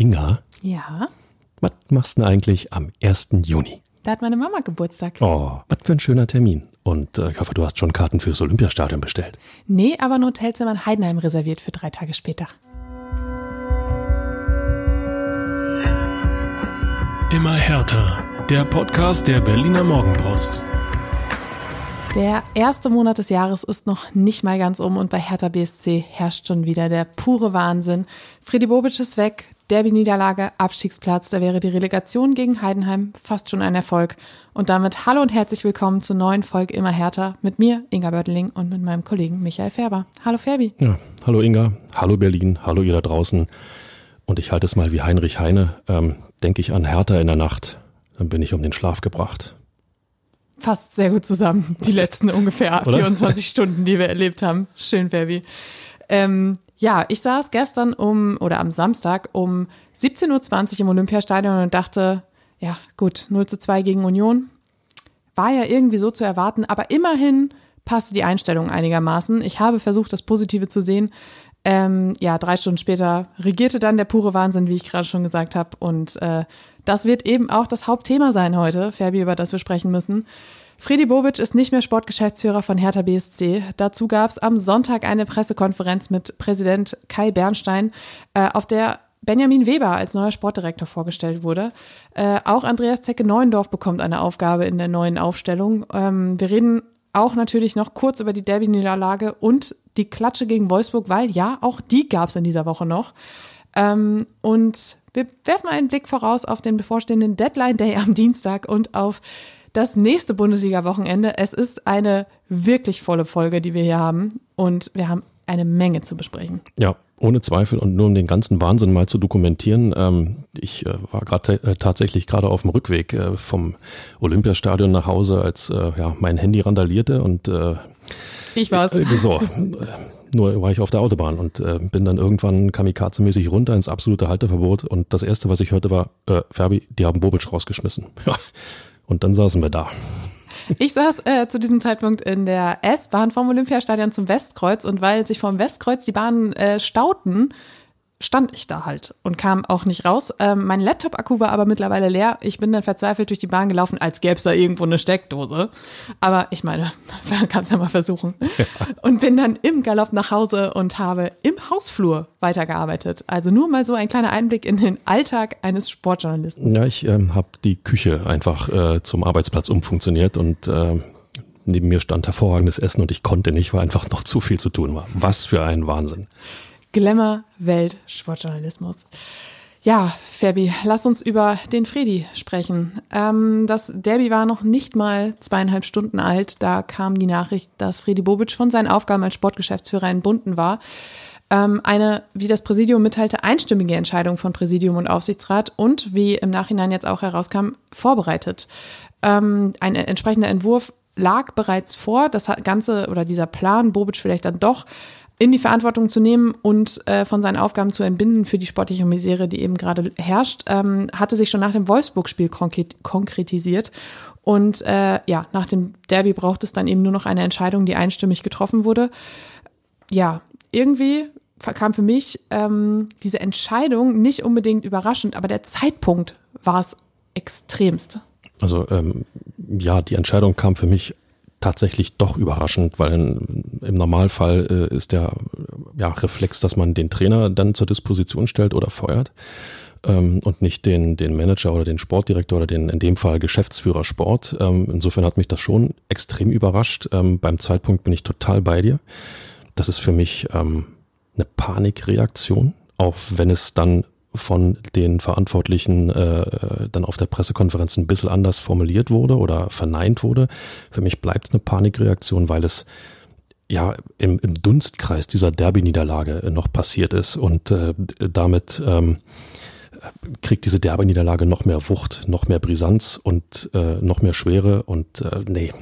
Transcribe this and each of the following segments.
Inga, Ja, was machst du denn eigentlich am 1. Juni? da hat meine Mama Geburtstag. Oh, was für ein schöner Termin. Und äh, ich hoffe, du hast schon Karten fürs Olympiastadion bestellt. Nee, aber ein Hotelzimmer in Heidenheim reserviert für drei Tage später. Immer härter. Der Podcast der Berliner Morgenpost. Der erste Monat des Jahres ist noch nicht mal ganz um und bei Hertha BSC herrscht schon wieder der pure Wahnsinn. Freddy Bobic ist weg, Derby-Niederlage, Abstiegsplatz, da wäre die Relegation gegen Heidenheim fast schon ein Erfolg. Und damit hallo und herzlich willkommen zur neuen Folge Immer härter mit mir, Inga Börteling und mit meinem Kollegen Michael Färber. Hallo Ferbi. Ja, hallo Inga, hallo Berlin, hallo ihr da draußen. Und ich halte es mal wie Heinrich Heine. Ähm, Denke ich an Hertha in der Nacht, dann bin ich um den Schlaf gebracht. Fasst sehr gut zusammen, die letzten ungefähr Oder? 24 Stunden, die wir erlebt haben. Schön, Ferbi. Ähm, ja, ich saß gestern um, oder am Samstag um 17.20 Uhr im Olympiastadion und dachte, ja gut, 0 zu 2 gegen Union. War ja irgendwie so zu erwarten, aber immerhin passte die Einstellung einigermaßen. Ich habe versucht, das Positive zu sehen. Ähm, ja, drei Stunden später regierte dann der pure Wahnsinn, wie ich gerade schon gesagt habe. Und äh, das wird eben auch das Hauptthema sein heute, Ferbi, über das wir sprechen müssen. Freddy Bobic ist nicht mehr Sportgeschäftsführer von Hertha BSC. Dazu gab es am Sonntag eine Pressekonferenz mit Präsident Kai Bernstein, äh, auf der Benjamin Weber als neuer Sportdirektor vorgestellt wurde. Äh, auch Andreas Zecke Neuendorf bekommt eine Aufgabe in der neuen Aufstellung. Ähm, wir reden auch natürlich noch kurz über die Derby-Niederlage und die Klatsche gegen Wolfsburg, weil ja, auch die gab es in dieser Woche noch. Ähm, und wir werfen einen Blick voraus auf den bevorstehenden Deadline Day am Dienstag und auf das nächste Bundesliga-Wochenende. Es ist eine wirklich volle Folge, die wir hier haben. Und wir haben eine Menge zu besprechen. Ja, ohne Zweifel und nur um den ganzen Wahnsinn mal zu dokumentieren. Ähm, ich äh, war gerade äh, tatsächlich gerade auf dem Rückweg äh, vom Olympiastadion nach Hause, als äh, ja, mein Handy randalierte und äh, Ich war's. So, nur war ich auf der Autobahn und bin dann irgendwann kamikaze-mäßig runter ins absolute Halteverbot und das erste, was ich hörte, war, Ferbi, die haben Bobic rausgeschmissen. Und dann saßen wir da. Ich saß äh, zu diesem Zeitpunkt in der S-Bahn vom Olympiastadion zum Westkreuz und weil sich vom Westkreuz die Bahnen äh, stauten, stand ich da halt und kam auch nicht raus. Ähm, mein Laptop-Akku war aber mittlerweile leer. Ich bin dann verzweifelt durch die Bahn gelaufen, als gäbe es da irgendwo eine Steckdose. Aber ich meine, man kann es ja mal versuchen. Und bin dann im Galopp nach Hause und habe im Hausflur weitergearbeitet. Also nur mal so ein kleiner Einblick in den Alltag eines Sportjournalisten. Ja, ich ähm, habe die Küche einfach äh, zum Arbeitsplatz umfunktioniert und äh, neben mir stand hervorragendes Essen und ich konnte nicht, weil einfach noch zu viel zu tun war. Was für ein Wahnsinn. Glamour Welt Sportjournalismus. Ja, Fabi, lass uns über den Fredi sprechen. Ähm, das Derby war noch nicht mal zweieinhalb Stunden alt. Da kam die Nachricht, dass Fredi Bobic von seinen Aufgaben als Sportgeschäftsführer entbunden war. Ähm, eine, wie das Präsidium mitteilte, einstimmige Entscheidung von Präsidium und Aufsichtsrat und, wie im Nachhinein jetzt auch herauskam, vorbereitet. Ähm, ein entsprechender Entwurf lag bereits vor. Das Ganze oder dieser Plan, Bobic vielleicht dann doch in die Verantwortung zu nehmen und äh, von seinen Aufgaben zu entbinden für die sportliche Misere, die eben gerade herrscht, ähm, hatte sich schon nach dem Wolfsburg-Spiel konkret konkretisiert. Und äh, ja, nach dem Derby braucht es dann eben nur noch eine Entscheidung, die einstimmig getroffen wurde. Ja, irgendwie kam für mich ähm, diese Entscheidung nicht unbedingt überraschend, aber der Zeitpunkt war es extremst. Also ähm, ja, die Entscheidung kam für mich tatsächlich doch überraschend, weil im Normalfall äh, ist der ja, Reflex, dass man den Trainer dann zur Disposition stellt oder feuert ähm, und nicht den, den Manager oder den Sportdirektor oder den in dem Fall Geschäftsführer Sport. Ähm, insofern hat mich das schon extrem überrascht. Ähm, beim Zeitpunkt bin ich total bei dir. Das ist für mich ähm, eine Panikreaktion, auch wenn es dann von den Verantwortlichen äh, dann auf der Pressekonferenz ein bisschen anders formuliert wurde oder verneint wurde. Für mich bleibt es eine Panikreaktion, weil es ja im, im Dunstkreis dieser Derby-Niederlage noch passiert ist und äh, damit ähm, kriegt diese Derby-Niederlage noch mehr Wucht, noch mehr Brisanz und äh, noch mehr Schwere und äh, nee,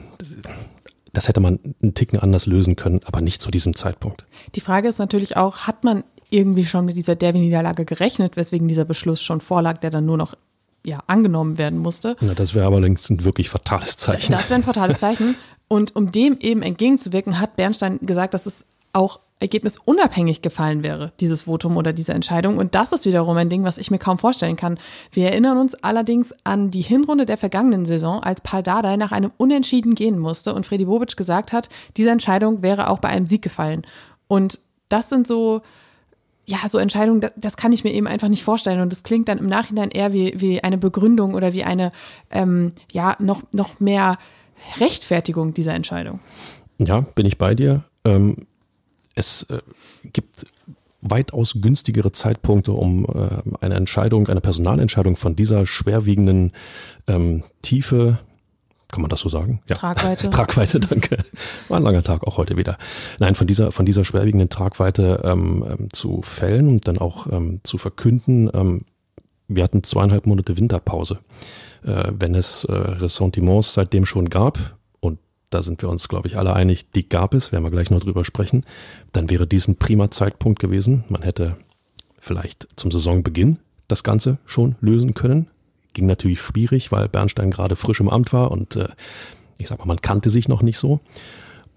das hätte man einen Ticken anders lösen können, aber nicht zu diesem Zeitpunkt. Die Frage ist natürlich auch, hat man irgendwie schon mit dieser Derby-Niederlage gerechnet, weswegen dieser Beschluss schon vorlag, der dann nur noch ja, angenommen werden musste. Ja, das wäre aber längst ein wirklich fatales Zeichen. Das wäre ein fatales Zeichen. Und um dem eben entgegenzuwirken, hat Bernstein gesagt, dass es auch ergebnisunabhängig gefallen wäre, dieses Votum oder diese Entscheidung. Und das ist wiederum ein Ding, was ich mir kaum vorstellen kann. Wir erinnern uns allerdings an die Hinrunde der vergangenen Saison, als Paul Dardai nach einem Unentschieden gehen musste und Freddy Bobic gesagt hat, diese Entscheidung wäre auch bei einem Sieg gefallen. Und das sind so, ja, so Entscheidungen, das, das kann ich mir eben einfach nicht vorstellen. Und das klingt dann im Nachhinein eher wie, wie eine Begründung oder wie eine, ähm, ja, noch, noch mehr Rechtfertigung dieser Entscheidung. Ja, bin ich bei dir. Ähm, es äh, gibt weitaus günstigere Zeitpunkte, um äh, eine Entscheidung, eine Personalentscheidung von dieser schwerwiegenden ähm, Tiefe, kann man das so sagen? Ja. Tragweite. Tragweite, danke. War ein langer Tag auch heute wieder. Nein, von dieser, von dieser schwerwiegenden Tragweite ähm, ähm, zu fällen und dann auch ähm, zu verkünden. Ähm, wir hatten zweieinhalb Monate Winterpause. Äh, wenn es äh, Ressentiments seitdem schon gab, da sind wir uns, glaube ich, alle einig, die gab es, werden wir gleich noch drüber sprechen, dann wäre dies ein prima Zeitpunkt gewesen. Man hätte vielleicht zum Saisonbeginn das Ganze schon lösen können. Ging natürlich schwierig, weil Bernstein gerade frisch im Amt war und äh, ich sag mal, man kannte sich noch nicht so.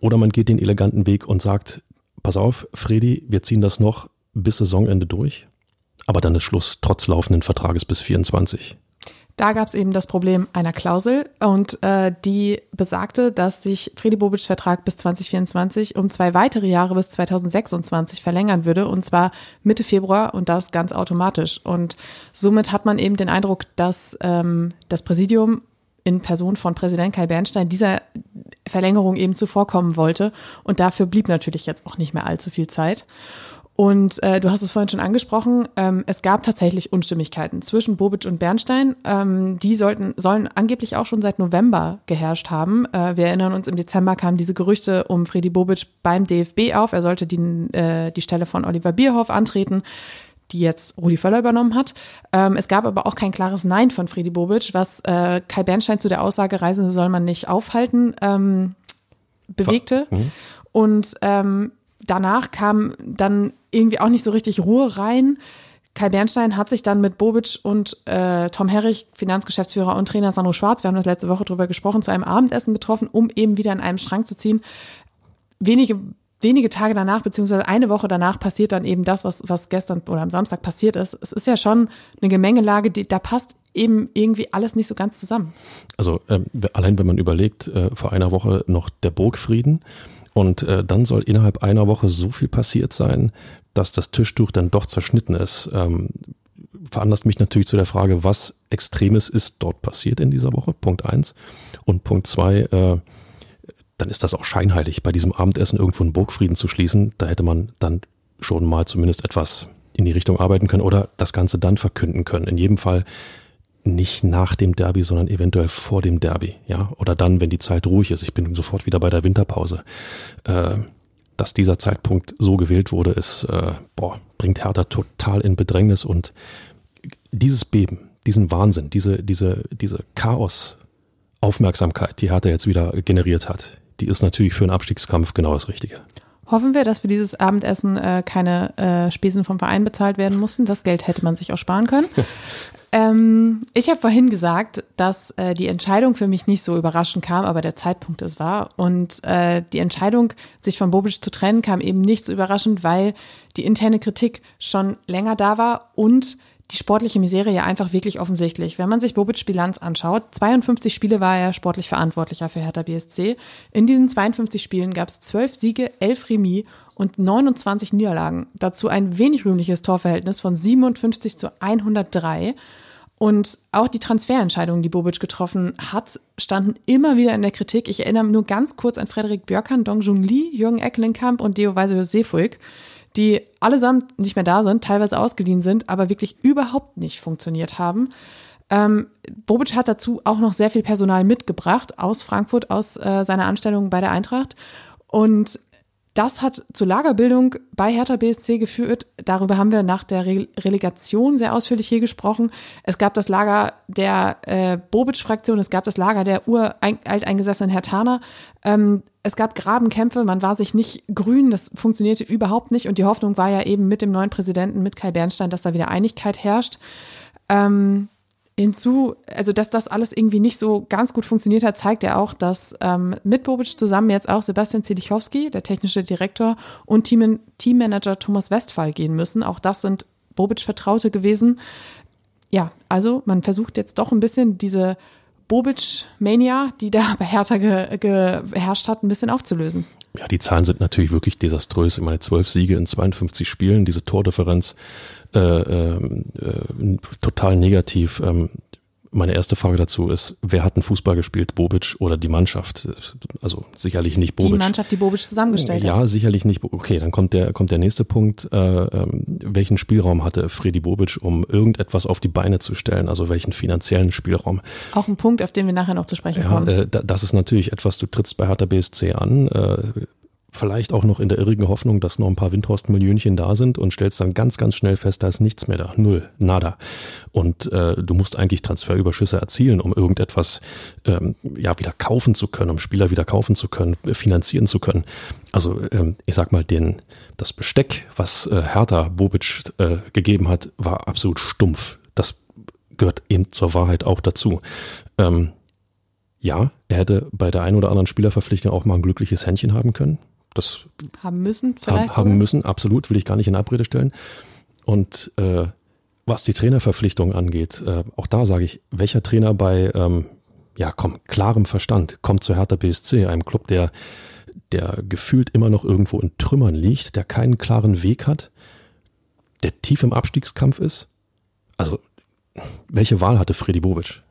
Oder man geht den eleganten Weg und sagt, pass auf, Fredi, wir ziehen das noch bis Saisonende durch, aber dann ist Schluss trotz laufenden Vertrages bis 24. Da gab es eben das Problem einer Klausel und äh, die besagte, dass sich Fredi Bobics Vertrag bis 2024 um zwei weitere Jahre bis 2026 verlängern würde und zwar Mitte Februar und das ganz automatisch. Und somit hat man eben den Eindruck, dass ähm, das Präsidium in Person von Präsident Kai Bernstein dieser Verlängerung eben zuvorkommen wollte und dafür blieb natürlich jetzt auch nicht mehr allzu viel Zeit. Und äh, du hast es vorhin schon angesprochen, ähm, es gab tatsächlich Unstimmigkeiten zwischen Bobic und Bernstein. Ähm, die sollten, sollen angeblich auch schon seit November geherrscht haben. Äh, wir erinnern uns, im Dezember kamen diese Gerüchte um Freddy Bobic beim DFB auf. Er sollte die, äh, die Stelle von Oliver Bierhoff antreten die jetzt Rudi Völler übernommen hat. Ähm, es gab aber auch kein klares Nein von Freddy Bobic, was äh, Kai Bernstein zu der Aussage, Reisende soll man nicht aufhalten, ähm, bewegte. Mhm. Und ähm, danach kam dann irgendwie auch nicht so richtig Ruhe rein. Kai Bernstein hat sich dann mit Bobic und äh, Tom Herrich, Finanzgeschäftsführer und Trainer Sandro Schwarz, wir haben das letzte Woche drüber gesprochen, zu einem Abendessen getroffen, um eben wieder in einem Strang zu ziehen. Wenige, wenige Tage danach, beziehungsweise eine Woche danach passiert dann eben das, was, was gestern oder am Samstag passiert ist. Es ist ja schon eine Gemengelage, die, da passt eben irgendwie alles nicht so ganz zusammen. Also äh, allein wenn man überlegt, äh, vor einer Woche noch der Burgfrieden, und äh, dann soll innerhalb einer Woche so viel passiert sein, dass das Tischtuch dann doch zerschnitten ist. Ähm, veranlasst mich natürlich zu der Frage, was Extremes ist dort passiert in dieser Woche. Punkt eins. Und Punkt zwei, äh, dann ist das auch scheinheilig, bei diesem Abendessen irgendwo einen Burgfrieden zu schließen. Da hätte man dann schon mal zumindest etwas in die Richtung arbeiten können oder das Ganze dann verkünden können. In jedem Fall nicht nach dem Derby, sondern eventuell vor dem Derby, ja, oder dann, wenn die Zeit ruhig ist. Ich bin sofort wieder bei der Winterpause. Äh, dass dieser Zeitpunkt so gewählt wurde, ist, äh, boah, bringt Hertha total in Bedrängnis und dieses Beben, diesen Wahnsinn, diese, diese, diese Chaos-Aufmerksamkeit, die Hertha jetzt wieder generiert hat, die ist natürlich für einen Abstiegskampf genau das Richtige. Hoffen wir, dass für dieses Abendessen äh, keine äh, Spesen vom Verein bezahlt werden mussten. Das Geld hätte man sich auch sparen können. Ähm, ich habe vorhin gesagt, dass äh, die Entscheidung für mich nicht so überraschend kam, aber der Zeitpunkt es war. Und äh, die Entscheidung, sich von Bobic zu trennen, kam eben nicht so überraschend, weil die interne Kritik schon länger da war und die sportliche Misere ja einfach wirklich offensichtlich. Wenn man sich Bobic Bilanz anschaut, 52 Spiele war er sportlich verantwortlicher für Hertha BSC. In diesen 52 Spielen gab es 12 Siege, 11 Remis und 29 Niederlagen. Dazu ein wenig rühmliches Torverhältnis von 57 zu 103. Und auch die Transferentscheidungen, die Bobic getroffen hat, standen immer wieder in der Kritik. Ich erinnere nur ganz kurz an Frederik Björkan, Dong Jung Lee, Jürgen Eckelenkamp und Deo Weise Seefuig die allesamt nicht mehr da sind, teilweise ausgeliehen sind, aber wirklich überhaupt nicht funktioniert haben. Ähm, Bobic hat dazu auch noch sehr viel Personal mitgebracht aus Frankfurt, aus äh, seiner Anstellung bei der Eintracht. Und das hat zur Lagerbildung bei Hertha BSC geführt. Darüber haben wir nach der Re Relegation sehr ausführlich hier gesprochen. Es gab das Lager der äh, Bobic-Fraktion, es gab das Lager der uralteingesessenen Hertaner. Ähm, es gab Grabenkämpfe, man war sich nicht grün, das funktionierte überhaupt nicht. Und die Hoffnung war ja eben mit dem neuen Präsidenten, mit Kai Bernstein, dass da wieder Einigkeit herrscht. Ähm, Hinzu, also dass das alles irgendwie nicht so ganz gut funktioniert hat, zeigt ja auch, dass ähm, mit Bobic zusammen jetzt auch Sebastian Zelichowski, der technische Direktor, und Team Teammanager Thomas Westphal gehen müssen. Auch das sind Bobic-Vertraute gewesen. Ja, also man versucht jetzt doch ein bisschen diese Bobic-Mania, die da bei Hertha ge geherrscht hat, ein bisschen aufzulösen. Ja, die Zahlen sind natürlich wirklich desaströs. Ich meine, zwölf Siege in 52 Spielen, diese Tordifferenz äh, äh, äh, total negativ. Ähm, meine erste Frage dazu ist, wer hat einen Fußball gespielt, Bobic oder die Mannschaft? Also sicherlich nicht Bobic. Die Mannschaft, die Bobic zusammengestellt ja, hat. Ja, sicherlich nicht. Okay, dann kommt der, kommt der nächste Punkt. Äh, ähm, welchen Spielraum hatte Freddy Bobic, um irgendetwas auf die Beine zu stellen? Also welchen finanziellen Spielraum? Auch ein Punkt, auf den wir nachher noch zu sprechen ja, kommen. Äh, das ist natürlich etwas, du trittst bei Hertha BSC an, äh, vielleicht auch noch in der irrigen Hoffnung, dass noch ein paar Windhorst-Millionchen da sind und stellst dann ganz, ganz schnell fest, da ist nichts mehr da. Null, nada. Und äh, du musst eigentlich Transferüberschüsse erzielen, um irgendetwas ähm, ja wieder kaufen zu können, um Spieler wieder kaufen zu können, äh, finanzieren zu können. Also ähm, ich sag mal, den, das Besteck, was äh, Hertha Bobic äh, gegeben hat, war absolut stumpf. Das gehört eben zur Wahrheit auch dazu. Ähm, ja, er hätte bei der einen oder anderen Spielerverpflichtung auch mal ein glückliches Händchen haben können das haben müssen, vielleicht. Haben, haben müssen, absolut, will ich gar nicht in Abrede stellen. Und äh, was die Trainerverpflichtung angeht, äh, auch da sage ich, welcher Trainer bei, ähm, ja, komm, klarem Verstand kommt zu Hertha BSC, einem Club, der, der gefühlt immer noch irgendwo in Trümmern liegt, der keinen klaren Weg hat, der tief im Abstiegskampf ist? Also, welche Wahl hatte Freddy Bovic?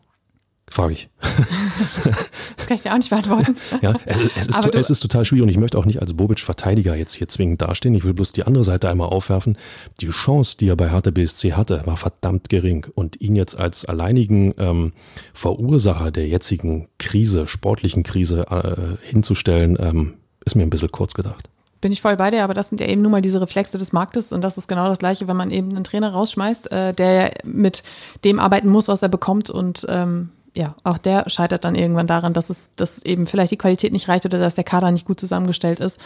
Frage ich. kann ich dir auch nicht beantworten. Ja, es, es, ist, du, es ist total schwierig und ich möchte auch nicht als Bobic-Verteidiger jetzt hier zwingend dastehen. Ich will bloß die andere Seite einmal aufwerfen. Die Chance, die er bei Hertha BSC hatte, war verdammt gering. Und ihn jetzt als alleinigen ähm, Verursacher der jetzigen Krise, sportlichen Krise äh, hinzustellen, ähm, ist mir ein bisschen kurz gedacht bin ich voll bei dir, aber das sind ja eben nun mal diese Reflexe des Marktes und das ist genau das Gleiche, wenn man eben einen Trainer rausschmeißt, äh, der mit dem arbeiten muss, was er bekommt und ähm, ja, auch der scheitert dann irgendwann daran, dass es, dass eben vielleicht die Qualität nicht reicht oder dass der Kader nicht gut zusammengestellt ist.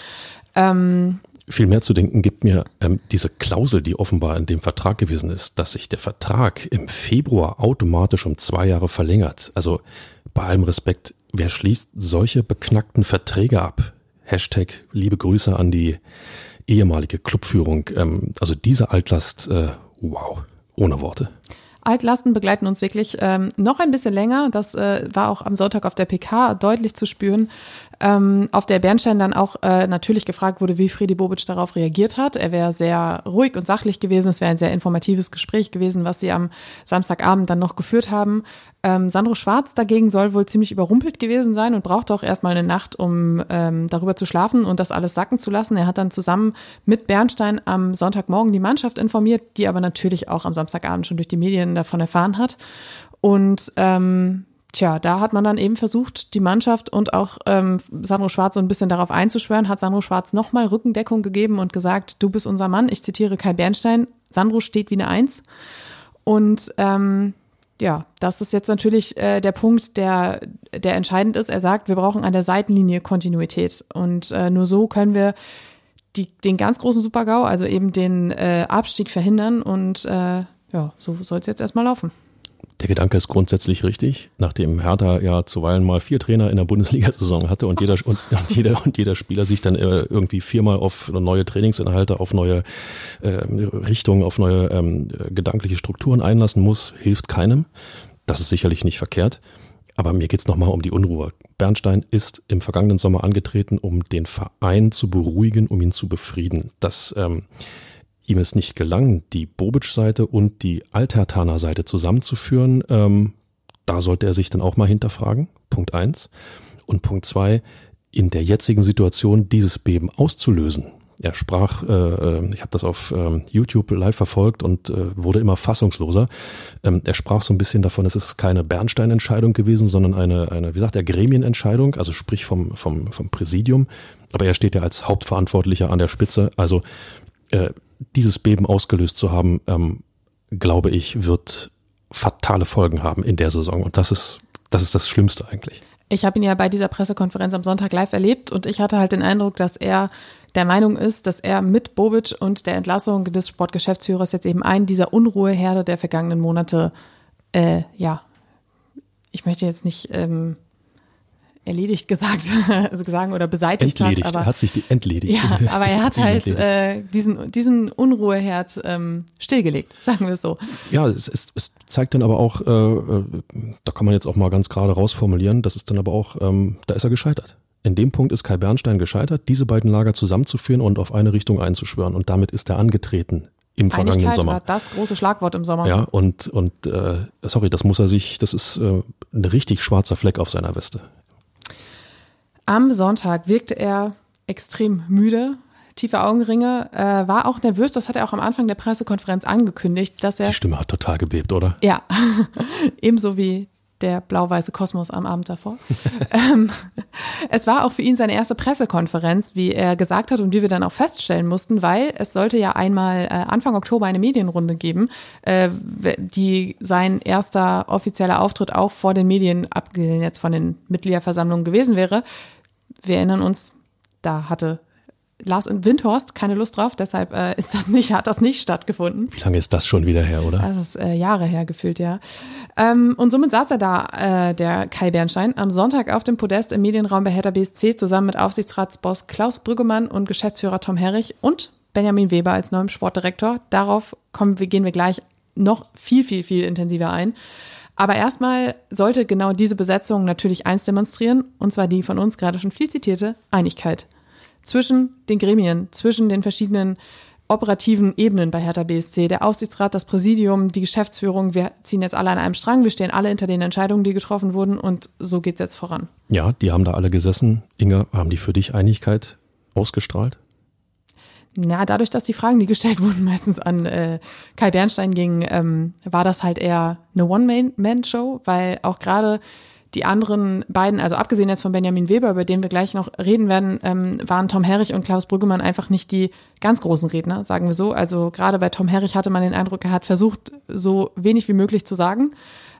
Ähm, viel mehr zu denken gibt mir ähm, diese Klausel, die offenbar in dem Vertrag gewesen ist, dass sich der Vertrag im Februar automatisch um zwei Jahre verlängert. Also bei allem Respekt, wer schließt solche beknackten Verträge ab? Hashtag liebe Grüße an die ehemalige Clubführung. Ähm, also diese Altlast, äh, wow, ohne Worte. Altlasten begleiten uns wirklich ähm, noch ein bisschen länger. Das äh, war auch am Sonntag auf der PK deutlich zu spüren ähm, auf der Bernstein dann auch äh, natürlich gefragt wurde, wie Friedi Bobic darauf reagiert hat. Er wäre sehr ruhig und sachlich gewesen. Es wäre ein sehr informatives Gespräch gewesen, was sie am Samstagabend dann noch geführt haben. Ähm, Sandro Schwarz dagegen soll wohl ziemlich überrumpelt gewesen sein und brauchte auch erstmal eine Nacht, um ähm, darüber zu schlafen und das alles sacken zu lassen. Er hat dann zusammen mit Bernstein am Sonntagmorgen die Mannschaft informiert, die aber natürlich auch am Samstagabend schon durch die Medien davon erfahren hat. Und ähm, Tja, da hat man dann eben versucht, die Mannschaft und auch ähm, Sandro Schwarz so ein bisschen darauf einzuschwören, hat Sandro Schwarz nochmal Rückendeckung gegeben und gesagt, du bist unser Mann. Ich zitiere Kai Bernstein, Sandro steht wie eine Eins. Und ähm, ja, das ist jetzt natürlich äh, der Punkt, der, der entscheidend ist. Er sagt, wir brauchen an der Seitenlinie Kontinuität. Und äh, nur so können wir die, den ganz großen Supergau, also eben den äh, Abstieg verhindern. Und äh, ja, so soll es jetzt erstmal laufen. Der Gedanke ist grundsätzlich richtig, nachdem Hertha ja zuweilen mal vier Trainer in der Bundesliga-Saison hatte und jeder, und, und, jeder, und jeder Spieler sich dann äh, irgendwie viermal auf neue Trainingsinhalte, auf neue äh, Richtungen, auf neue ähm, gedankliche Strukturen einlassen muss, hilft keinem. Das ist sicherlich nicht verkehrt. Aber mir geht's nochmal um die Unruhe. Bernstein ist im vergangenen Sommer angetreten, um den Verein zu beruhigen, um ihn zu befrieden. Das ähm, ihm es nicht gelang, die Bobic-Seite und die Altertaner-Seite zusammenzuführen, ähm, da sollte er sich dann auch mal hinterfragen. Punkt eins. Und Punkt zwei, in der jetzigen Situation dieses Beben auszulösen. Er sprach, äh, äh ich habe das auf äh, YouTube live verfolgt und äh, wurde immer fassungsloser. Ähm, er sprach so ein bisschen davon, es ist keine Bernstein-Entscheidung gewesen, sondern eine, eine, wie sagt er, Gremienentscheidung, also sprich vom, vom, vom Präsidium. Aber er steht ja als Hauptverantwortlicher an der Spitze. Also äh, dieses Beben ausgelöst zu haben, ähm, glaube ich, wird fatale Folgen haben in der Saison. Und das ist, das ist das Schlimmste eigentlich. Ich habe ihn ja bei dieser Pressekonferenz am Sonntag live erlebt und ich hatte halt den Eindruck, dass er der Meinung ist, dass er mit Bobic und der Entlassung des Sportgeschäftsführers jetzt eben einen dieser Unruheherde der vergangenen Monate äh, ja, ich möchte jetzt nicht ähm, erledigt gesagt, also sagen oder beseitigt entledigt. hat. Aber, er hat sich die entledigt. Ja, aber er hat halt äh, diesen, diesen Unruheherd ähm, stillgelegt, sagen wir es so. Ja, es, es, es zeigt dann aber auch, äh, äh, da kann man jetzt auch mal ganz gerade rausformulieren, das ist dann aber auch, ähm, da ist er gescheitert. In dem Punkt ist Kai Bernstein gescheitert, diese beiden Lager zusammenzuführen und auf eine Richtung einzuschwören. Und damit ist er angetreten im vergangenen Einigkeit Sommer. war das große Schlagwort im Sommer. Ja, und, und äh, sorry, das muss er sich, das ist äh, ein richtig schwarzer Fleck auf seiner Weste. Am Sonntag wirkte er extrem müde, tiefe Augenringe, äh, war auch nervös. Das hat er auch am Anfang der Pressekonferenz angekündigt, dass er. Die Stimme hat total gebebt, oder? Ja, ebenso wie der blau-weiße Kosmos am Abend davor. ähm, es war auch für ihn seine erste Pressekonferenz, wie er gesagt hat und wie wir dann auch feststellen mussten, weil es sollte ja einmal äh, Anfang Oktober eine Medienrunde geben, äh, die sein erster offizieller Auftritt auch vor den Medien, abgesehen jetzt von den Mitgliederversammlungen gewesen wäre. Wir erinnern uns, da hatte Lars in Windhorst keine Lust drauf, deshalb äh, ist das nicht, hat das nicht stattgefunden. Wie lange ist das schon wieder her, oder? Das ist äh, Jahre her gefühlt, ja. Ähm, und somit saß er da, äh, der Kai Bernstein, am Sonntag auf dem Podest im Medienraum bei Hertha BSC zusammen mit Aufsichtsratsboss Klaus Brüggemann und Geschäftsführer Tom Herrich und Benjamin Weber als neuem Sportdirektor. Darauf kommen wir, gehen wir gleich noch viel, viel, viel intensiver ein. Aber erstmal sollte genau diese Besetzung natürlich eins demonstrieren, und zwar die von uns gerade schon viel zitierte Einigkeit zwischen den Gremien, zwischen den verschiedenen operativen Ebenen bei Hertha BSC, der Aufsichtsrat, das Präsidium, die Geschäftsführung, wir ziehen jetzt alle an einem Strang, wir stehen alle hinter den Entscheidungen, die getroffen wurden und so geht's jetzt voran. Ja, die haben da alle gesessen. Inga, haben die für dich Einigkeit ausgestrahlt? Ja, dadurch, dass die Fragen, die gestellt wurden, meistens an äh, Kai Bernstein gingen, ähm, war das halt eher eine One-Man-Show, weil auch gerade die anderen beiden, also abgesehen jetzt von Benjamin Weber, über den wir gleich noch reden werden, ähm, waren Tom Herrich und Klaus Brüggemann einfach nicht die ganz großen Redner, sagen wir so. Also gerade bei Tom Herrich hatte man den Eindruck, er hat versucht, so wenig wie möglich zu sagen.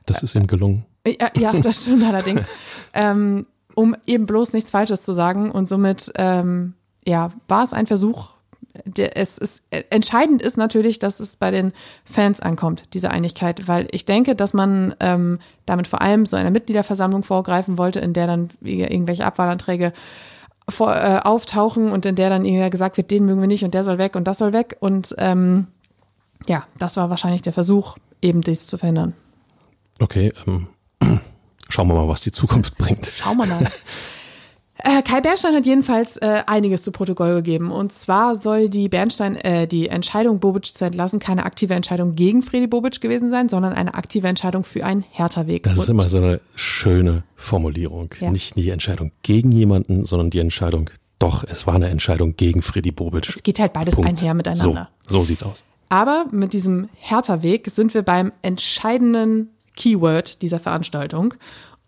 Das ist ihm gelungen. Ja, ja das stimmt allerdings. ähm, um eben bloß nichts Falsches zu sagen. Und somit ähm, ja, war es ein Versuch, der, es ist entscheidend ist natürlich, dass es bei den Fans ankommt, diese Einigkeit, weil ich denke, dass man ähm, damit vor allem so einer Mitgliederversammlung vorgreifen wollte, in der dann irgendwelche Abwahlanträge vor, äh, auftauchen und in der dann irgendwie gesagt wird, den mögen wir nicht und der soll weg und das soll weg. Und ähm, ja, das war wahrscheinlich der Versuch, eben dies zu verhindern. Okay, ähm, schauen wir mal, was die Zukunft bringt. Schauen wir mal. Äh, Kai Bernstein hat jedenfalls äh, einiges zu Protokoll gegeben. Und zwar soll die Bernstein, äh, die Entscheidung, Bobic zu entlassen, keine aktive Entscheidung gegen Fredi Bobic gewesen sein, sondern eine aktive Entscheidung für einen Hertha-Weg. Das ist immer so eine schöne Formulierung. Ja. Nicht die Entscheidung gegen jemanden, sondern die Entscheidung, doch, es war eine Entscheidung gegen Fredi Bobic. Es geht halt beides Punkt. einher miteinander. So, so sieht's aus. Aber mit diesem Hertha-Weg sind wir beim entscheidenden Keyword dieser Veranstaltung.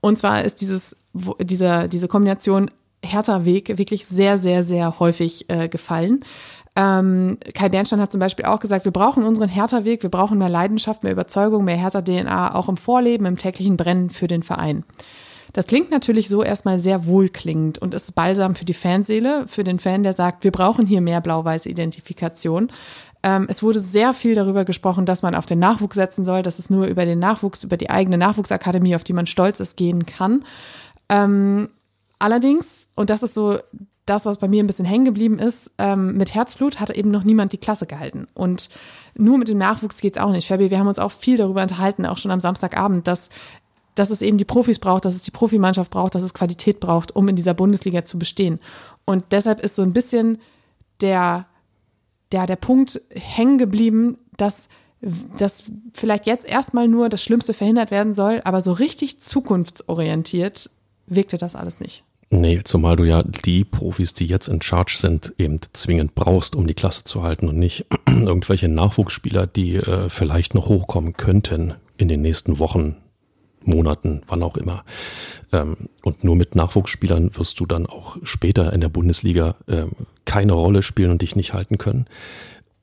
Und zwar ist dieses, dieser, diese Kombination Hertha-Weg wirklich sehr, sehr, sehr häufig äh, gefallen. Ähm, Kai Bernstein hat zum Beispiel auch gesagt, wir brauchen unseren Hertha-Weg, wir brauchen mehr Leidenschaft, mehr Überzeugung, mehr Hertha-DNA, auch im Vorleben, im täglichen Brennen für den Verein. Das klingt natürlich so erstmal sehr wohlklingend und ist balsam für die Fanseele, für den Fan, der sagt, wir brauchen hier mehr blau-weiße Identifikation. Ähm, es wurde sehr viel darüber gesprochen, dass man auf den Nachwuchs setzen soll, dass es nur über den Nachwuchs, über die eigene Nachwuchsakademie, auf die man stolz ist, gehen kann. Ähm, Allerdings, und das ist so das, was bei mir ein bisschen hängen geblieben ist, ähm, mit Herzblut hat eben noch niemand die Klasse gehalten. Und nur mit dem Nachwuchs geht's auch nicht. Fabi, wir haben uns auch viel darüber unterhalten, auch schon am Samstagabend, dass, dass es eben die Profis braucht, dass es die Profimannschaft braucht, dass es Qualität braucht, um in dieser Bundesliga zu bestehen. Und deshalb ist so ein bisschen der, der, der Punkt hängen geblieben, dass dass vielleicht jetzt erstmal nur das Schlimmste verhindert werden soll, aber so richtig zukunftsorientiert wirkte das alles nicht. Nee, zumal du ja die Profis, die jetzt in Charge sind, eben zwingend brauchst, um die Klasse zu halten und nicht irgendwelche Nachwuchsspieler, die äh, vielleicht noch hochkommen könnten in den nächsten Wochen, Monaten, wann auch immer. Ähm, und nur mit Nachwuchsspielern wirst du dann auch später in der Bundesliga ähm, keine Rolle spielen und dich nicht halten können.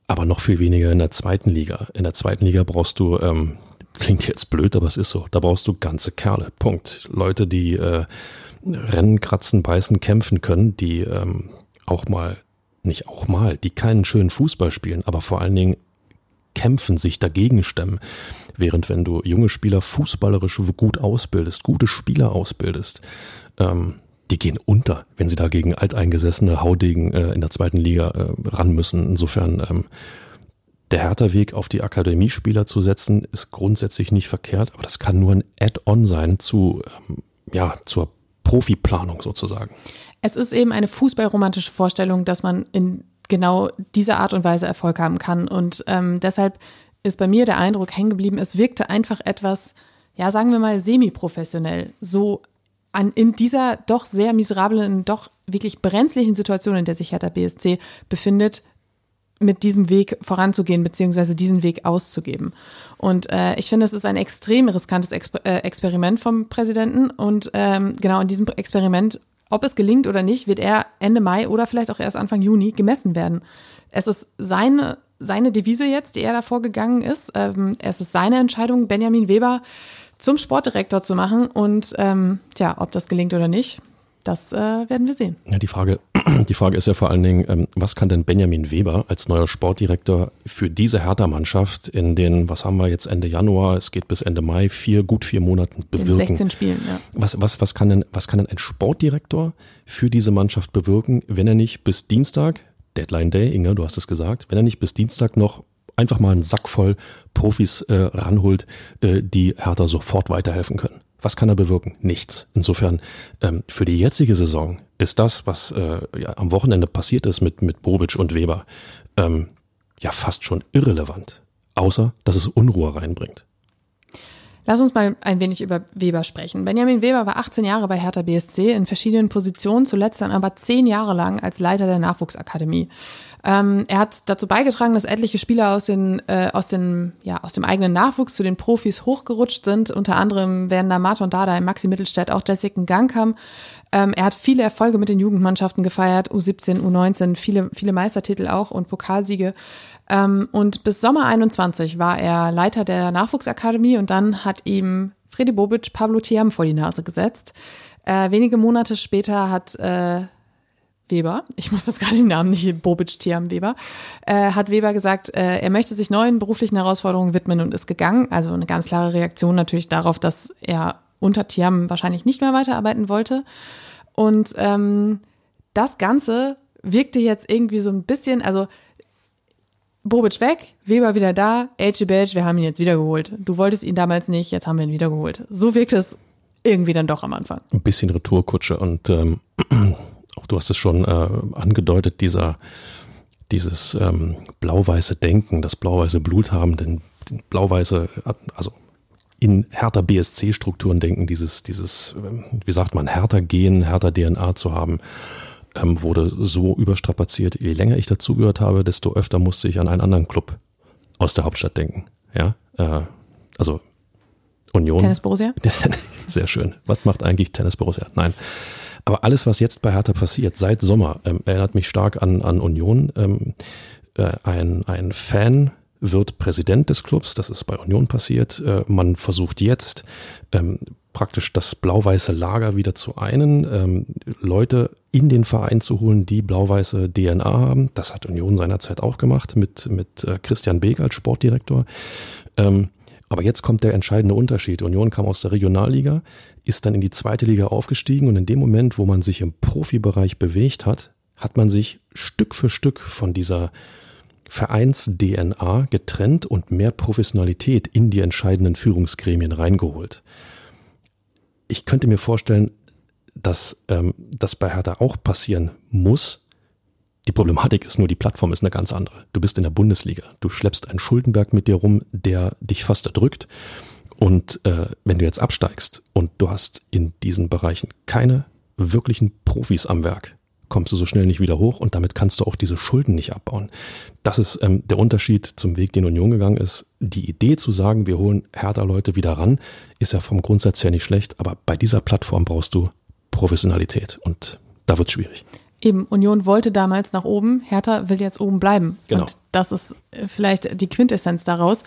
Aber noch viel weniger in der zweiten Liga. In der zweiten Liga brauchst du ähm, Klingt jetzt blöd, aber es ist so. Da brauchst du ganze Kerle. Punkt. Leute, die äh, rennen, kratzen, beißen, kämpfen können, die auch mal, nicht auch mal, die keinen schönen Fußball spielen, aber vor allen Dingen kämpfen, sich dagegen stemmen. Während wenn du junge Spieler fußballerisch gut ausbildest, gute Spieler ausbildest, ähm, die gehen unter, wenn sie dagegen alteingesessene Haudegen äh, in der zweiten Liga äh, ran müssen. Insofern ähm, der Hertha-Weg auf die Akademiespieler zu setzen, ist grundsätzlich nicht verkehrt, aber das kann nur ein Add-on sein zu, ähm, ja, zur Profiplanung sozusagen. Es ist eben eine fußballromantische Vorstellung, dass man in genau dieser Art und Weise Erfolg haben kann. Und ähm, deshalb ist bei mir der Eindruck hängen geblieben, es wirkte einfach etwas, ja, sagen wir mal, semi-professionell. So an, in dieser doch sehr miserablen, doch wirklich brenzlichen Situation, in der sich Hertha BSC befindet, mit diesem Weg voranzugehen, beziehungsweise diesen Weg auszugeben. Und äh, ich finde, es ist ein extrem riskantes Exper äh, Experiment vom Präsidenten. Und ähm, genau in diesem Experiment, ob es gelingt oder nicht, wird er Ende Mai oder vielleicht auch erst Anfang Juni gemessen werden. Es ist seine, seine Devise jetzt, die er da vorgegangen ist. Ähm, es ist seine Entscheidung, Benjamin Weber zum Sportdirektor zu machen. Und ähm, ja, ob das gelingt oder nicht, das äh, werden wir sehen. Ja, die Frage, die Frage ist ja vor allen Dingen, ähm, was kann denn Benjamin Weber als neuer Sportdirektor für diese Hertha-Mannschaft in den, was haben wir jetzt Ende Januar, es geht bis Ende Mai, vier, gut vier Monaten bewirken? In 16 Spielen, ja. Was, was, was kann denn, was kann denn ein Sportdirektor für diese Mannschaft bewirken, wenn er nicht bis Dienstag, Deadline Day, Inge, du hast es gesagt, wenn er nicht bis Dienstag noch einfach mal einen Sack voll Profis äh, ranholt, äh, die Hertha sofort weiterhelfen können. Was kann er bewirken? Nichts. Insofern, ähm, für die jetzige Saison ist das, was äh, ja, am Wochenende passiert ist mit, mit Bobic und Weber, ähm, ja fast schon irrelevant. Außer, dass es Unruhe reinbringt. Lass uns mal ein wenig über Weber sprechen. Benjamin Weber war 18 Jahre bei Hertha BSC in verschiedenen Positionen, zuletzt dann aber zehn Jahre lang als Leiter der Nachwuchsakademie. Ähm, er hat dazu beigetragen, dass etliche Spieler aus, den, äh, aus, den, ja, aus dem eigenen Nachwuchs zu den Profis hochgerutscht sind. Unter anderem werden da Martin Dada, Maxi Mittelstädt, auch Jessica Gangkam. Ähm, er hat viele Erfolge mit den Jugendmannschaften gefeiert, U17, U19, viele, viele Meistertitel auch und Pokalsiege. Ähm, und bis Sommer 21 war er Leiter der Nachwuchsakademie und dann hat ihm Freddy Bobic Pablo Thiam vor die Nase gesetzt. Äh, wenige Monate später hat äh, Weber, ich muss das gerade den Namen nicht, Bobic Tiam Weber, äh, hat Weber gesagt, äh, er möchte sich neuen beruflichen Herausforderungen widmen und ist gegangen. Also eine ganz klare Reaktion natürlich darauf, dass er unter Tiam wahrscheinlich nicht mehr weiterarbeiten wollte. Und ähm, das Ganze wirkte jetzt irgendwie so ein bisschen, also Bobic weg, Weber wieder da, Elche Belch, wir haben ihn jetzt wiedergeholt. Du wolltest ihn damals nicht, jetzt haben wir ihn wiedergeholt. So wirkt es irgendwie dann doch am Anfang. Ein bisschen Retourkutsche und ähm, auch du hast es schon äh, angedeutet, dieser, dieses ähm, blau-weiße Denken, das blau-weiße Blut haben, denn blau-weiße, also in härter BSC-Strukturen denken, dieses, dieses, ähm, wie sagt man, härter Gen, härter DNA zu haben, ähm, wurde so überstrapaziert. Je länger ich dazugehört habe, desto öfter musste ich an einen anderen Club aus der Hauptstadt denken. Ja, äh, also Union. Tennis Borussia? Sehr schön. Was macht eigentlich Tennis Borussia? Nein. Aber alles, was jetzt bei Hertha passiert, seit Sommer, ähm, erinnert mich stark an, an Union. Ähm, äh, ein, ein Fan wird Präsident des Clubs, das ist bei Union passiert. Äh, man versucht jetzt ähm, praktisch das blau-weiße Lager wieder zu einen, ähm, Leute in den Verein zu holen, die blau-weiße DNA haben. Das hat Union seinerzeit auch gemacht mit, mit äh, Christian Beek als Sportdirektor. Ähm, aber jetzt kommt der entscheidende Unterschied. Union kam aus der Regionalliga, ist dann in die zweite Liga aufgestiegen und in dem Moment, wo man sich im Profibereich bewegt hat, hat man sich Stück für Stück von dieser Vereins-DNA getrennt und mehr Professionalität in die entscheidenden Führungsgremien reingeholt. Ich könnte mir vorstellen, dass ähm, das bei Hertha auch passieren muss, die Problematik ist nur, die Plattform ist eine ganz andere. Du bist in der Bundesliga. Du schleppst einen Schuldenberg mit dir rum, der dich fast erdrückt. Und äh, wenn du jetzt absteigst und du hast in diesen Bereichen keine wirklichen Profis am Werk, kommst du so schnell nicht wieder hoch und damit kannst du auch diese Schulden nicht abbauen. Das ist ähm, der Unterschied zum Weg, den Union gegangen ist. Die Idee zu sagen, wir holen härter Leute wieder ran, ist ja vom Grundsatz her nicht schlecht, aber bei dieser Plattform brauchst du Professionalität und da wird es schwierig. Eben, Union wollte damals nach oben, Hertha will jetzt oben bleiben. Genau. Und das ist äh, vielleicht die Quintessenz daraus.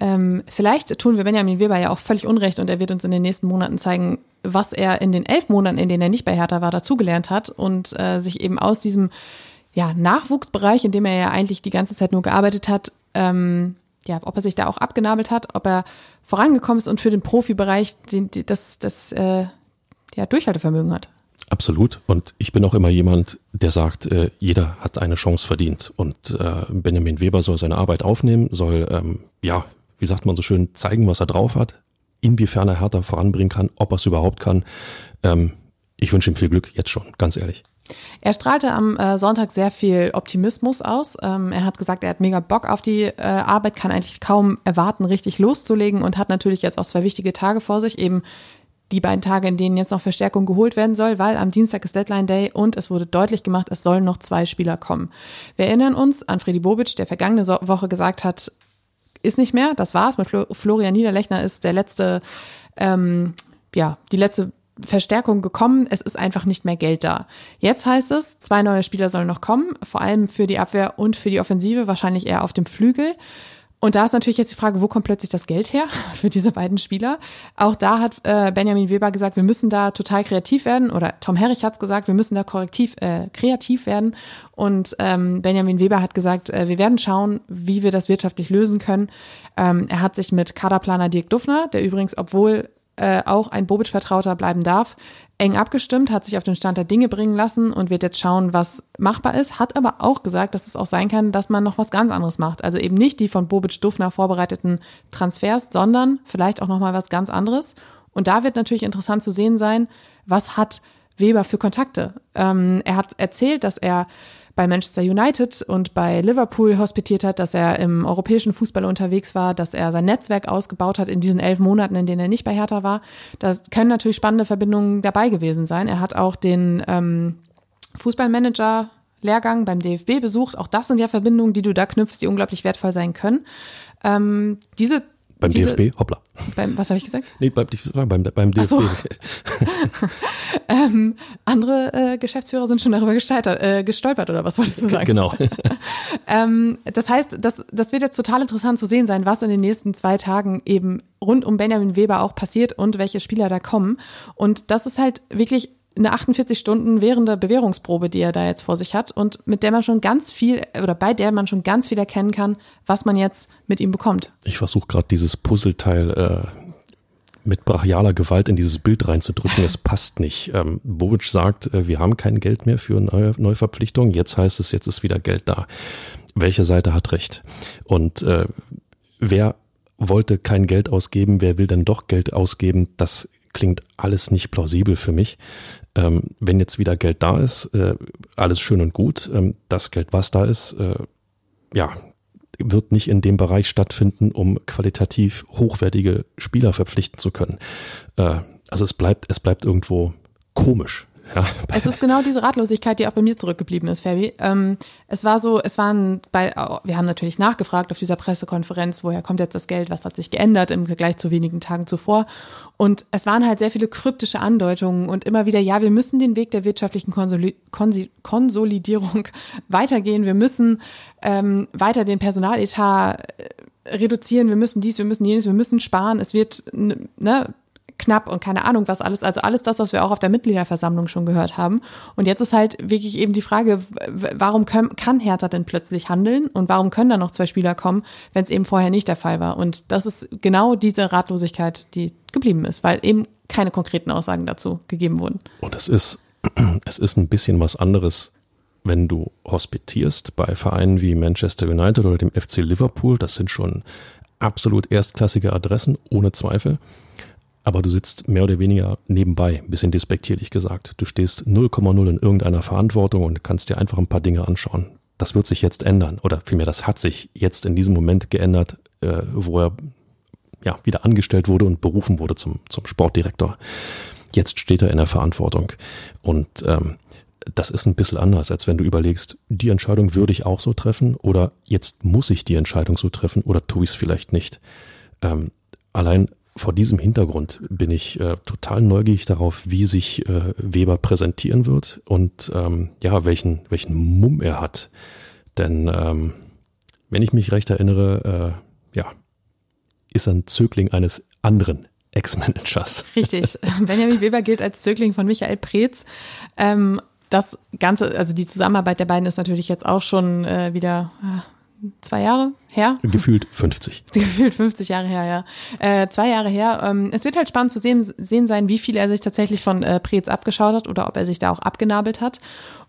Ähm, vielleicht tun wir Benjamin Weber ja auch völlig unrecht und er wird uns in den nächsten Monaten zeigen, was er in den elf Monaten, in denen er nicht bei Hertha war, dazugelernt hat und äh, sich eben aus diesem ja, Nachwuchsbereich, in dem er ja eigentlich die ganze Zeit nur gearbeitet hat, ähm, ja, ob er sich da auch abgenabelt hat, ob er vorangekommen ist und für den Profibereich das, das äh, ja, Durchhaltevermögen hat. Absolut. Und ich bin auch immer jemand, der sagt, äh, jeder hat eine Chance verdient. Und äh, Benjamin Weber soll seine Arbeit aufnehmen, soll, ähm, ja, wie sagt man so schön, zeigen, was er drauf hat, inwiefern er härter voranbringen kann, ob er es überhaupt kann. Ähm, ich wünsche ihm viel Glück, jetzt schon, ganz ehrlich. Er strahlte am äh, Sonntag sehr viel Optimismus aus. Ähm, er hat gesagt, er hat mega Bock auf die äh, Arbeit, kann eigentlich kaum erwarten, richtig loszulegen und hat natürlich jetzt auch zwei wichtige Tage vor sich, eben die beiden Tage, in denen jetzt noch Verstärkung geholt werden soll, weil am Dienstag ist Deadline Day und es wurde deutlich gemacht, es sollen noch zwei Spieler kommen. Wir erinnern uns an Freddy Bobic, der vergangene so Woche gesagt hat, ist nicht mehr, das war's. Mit Florian Niederlechner ist der letzte, ähm, ja, die letzte Verstärkung gekommen. Es ist einfach nicht mehr Geld da. Jetzt heißt es, zwei neue Spieler sollen noch kommen, vor allem für die Abwehr und für die Offensive, wahrscheinlich eher auf dem Flügel. Und da ist natürlich jetzt die Frage, wo kommt plötzlich das Geld her für diese beiden Spieler? Auch da hat äh, Benjamin Weber gesagt, wir müssen da total kreativ werden. Oder Tom Herrich hat es gesagt, wir müssen da korrektiv, äh, kreativ werden. Und ähm, Benjamin Weber hat gesagt, äh, wir werden schauen, wie wir das wirtschaftlich lösen können. Ähm, er hat sich mit Kaderplaner Dirk Duffner, der übrigens, obwohl äh, auch ein Bobic-Vertrauter bleiben darf, eng abgestimmt, hat sich auf den Stand der Dinge bringen lassen und wird jetzt schauen, was machbar ist, hat aber auch gesagt, dass es auch sein kann, dass man noch was ganz anderes macht. Also eben nicht die von Bobic-Dufner vorbereiteten Transfers, sondern vielleicht auch nochmal was ganz anderes. Und da wird natürlich interessant zu sehen sein, was hat Weber für Kontakte. Ähm, er hat erzählt, dass er bei Manchester United und bei Liverpool hospitiert hat, dass er im europäischen Fußball unterwegs war, dass er sein Netzwerk ausgebaut hat in diesen elf Monaten, in denen er nicht bei Hertha war. Da können natürlich spannende Verbindungen dabei gewesen sein. Er hat auch den ähm, Fußballmanager Lehrgang beim DFB besucht. Auch das sind ja Verbindungen, die du da knüpfst, die unglaublich wertvoll sein können. Ähm, diese beim Diese, DFB, hoppla. Beim, was habe ich gesagt? Nee, beim, beim, beim DFB. So. ähm, andere äh, Geschäftsführer sind schon darüber äh, gestolpert oder was wolltest du sagen? Genau. ähm, das heißt, das, das wird jetzt total interessant zu sehen sein, was in den nächsten zwei Tagen eben rund um Benjamin Weber auch passiert und welche Spieler da kommen. Und das ist halt wirklich eine 48 Stunden währende Bewährungsprobe, die er da jetzt vor sich hat und mit der man schon ganz viel oder bei der man schon ganz viel erkennen kann, was man jetzt mit ihm bekommt. Ich versuche gerade dieses Puzzleteil äh, mit brachialer Gewalt in dieses Bild reinzudrücken. Es passt nicht. Ähm, Bobic sagt, äh, wir haben kein Geld mehr für neue Neuverpflichtungen. Jetzt heißt es, jetzt ist wieder Geld da. Welche Seite hat recht? Und äh, wer wollte kein Geld ausgeben, wer will denn doch Geld ausgeben? Das klingt alles nicht plausibel für mich. Ähm, wenn jetzt wieder Geld da ist, äh, alles schön und gut. Ähm, das Geld, was da ist, äh, ja, wird nicht in dem Bereich stattfinden, um qualitativ hochwertige Spieler verpflichten zu können. Äh, also es bleibt, es bleibt irgendwo komisch. Ja, es ist genau diese Ratlosigkeit, die auch bei mir zurückgeblieben ist, Fabi. Ähm, es war so, es waren bei, wir haben natürlich nachgefragt auf dieser Pressekonferenz, woher kommt jetzt das Geld, was hat sich geändert im Vergleich zu wenigen Tagen zuvor. Und es waren halt sehr viele kryptische Andeutungen und immer wieder, ja, wir müssen den Weg der wirtschaftlichen Konsoli Konsolidierung weitergehen, wir müssen ähm, weiter den Personaletat äh, reduzieren, wir müssen dies, wir müssen jenes, wir müssen sparen, es wird, ne, knapp und keine Ahnung was alles. Also alles das, was wir auch auf der Mitgliederversammlung schon gehört haben. Und jetzt ist halt wirklich eben die Frage, warum kann Hertha denn plötzlich handeln und warum können da noch zwei Spieler kommen, wenn es eben vorher nicht der Fall war. Und das ist genau diese Ratlosigkeit, die geblieben ist, weil eben keine konkreten Aussagen dazu gegeben wurden. Und es ist, es ist ein bisschen was anderes, wenn du hospitierst bei Vereinen wie Manchester United oder dem FC Liverpool. Das sind schon absolut erstklassige Adressen, ohne Zweifel aber du sitzt mehr oder weniger nebenbei, bisschen despektierlich gesagt. Du stehst 0,0 in irgendeiner Verantwortung und kannst dir einfach ein paar Dinge anschauen. Das wird sich jetzt ändern oder vielmehr das hat sich jetzt in diesem Moment geändert, äh, wo er ja wieder angestellt wurde und berufen wurde zum, zum Sportdirektor. Jetzt steht er in der Verantwortung und ähm, das ist ein bisschen anders, als wenn du überlegst, die Entscheidung würde ich auch so treffen oder jetzt muss ich die Entscheidung so treffen oder tue ich es vielleicht nicht. Ähm, allein vor diesem Hintergrund bin ich äh, total neugierig darauf, wie sich äh, Weber präsentieren wird und ähm, ja, welchen, welchen Mumm er hat. Denn ähm, wenn ich mich recht erinnere, äh, ja, ist er ein Zögling eines anderen Ex-Managers. Richtig. Benjamin Weber gilt als Zögling von Michael Preetz. Ähm, das Ganze, also die Zusammenarbeit der beiden ist natürlich jetzt auch schon äh, wieder äh, zwei Jahre her. Gefühlt 50. Gefühlt 50 Jahre her, ja. Äh, zwei Jahre her. Ähm, es wird halt spannend zu sehen, sehen sein, wie viel er sich tatsächlich von äh, Preetz abgeschaut hat oder ob er sich da auch abgenabelt hat.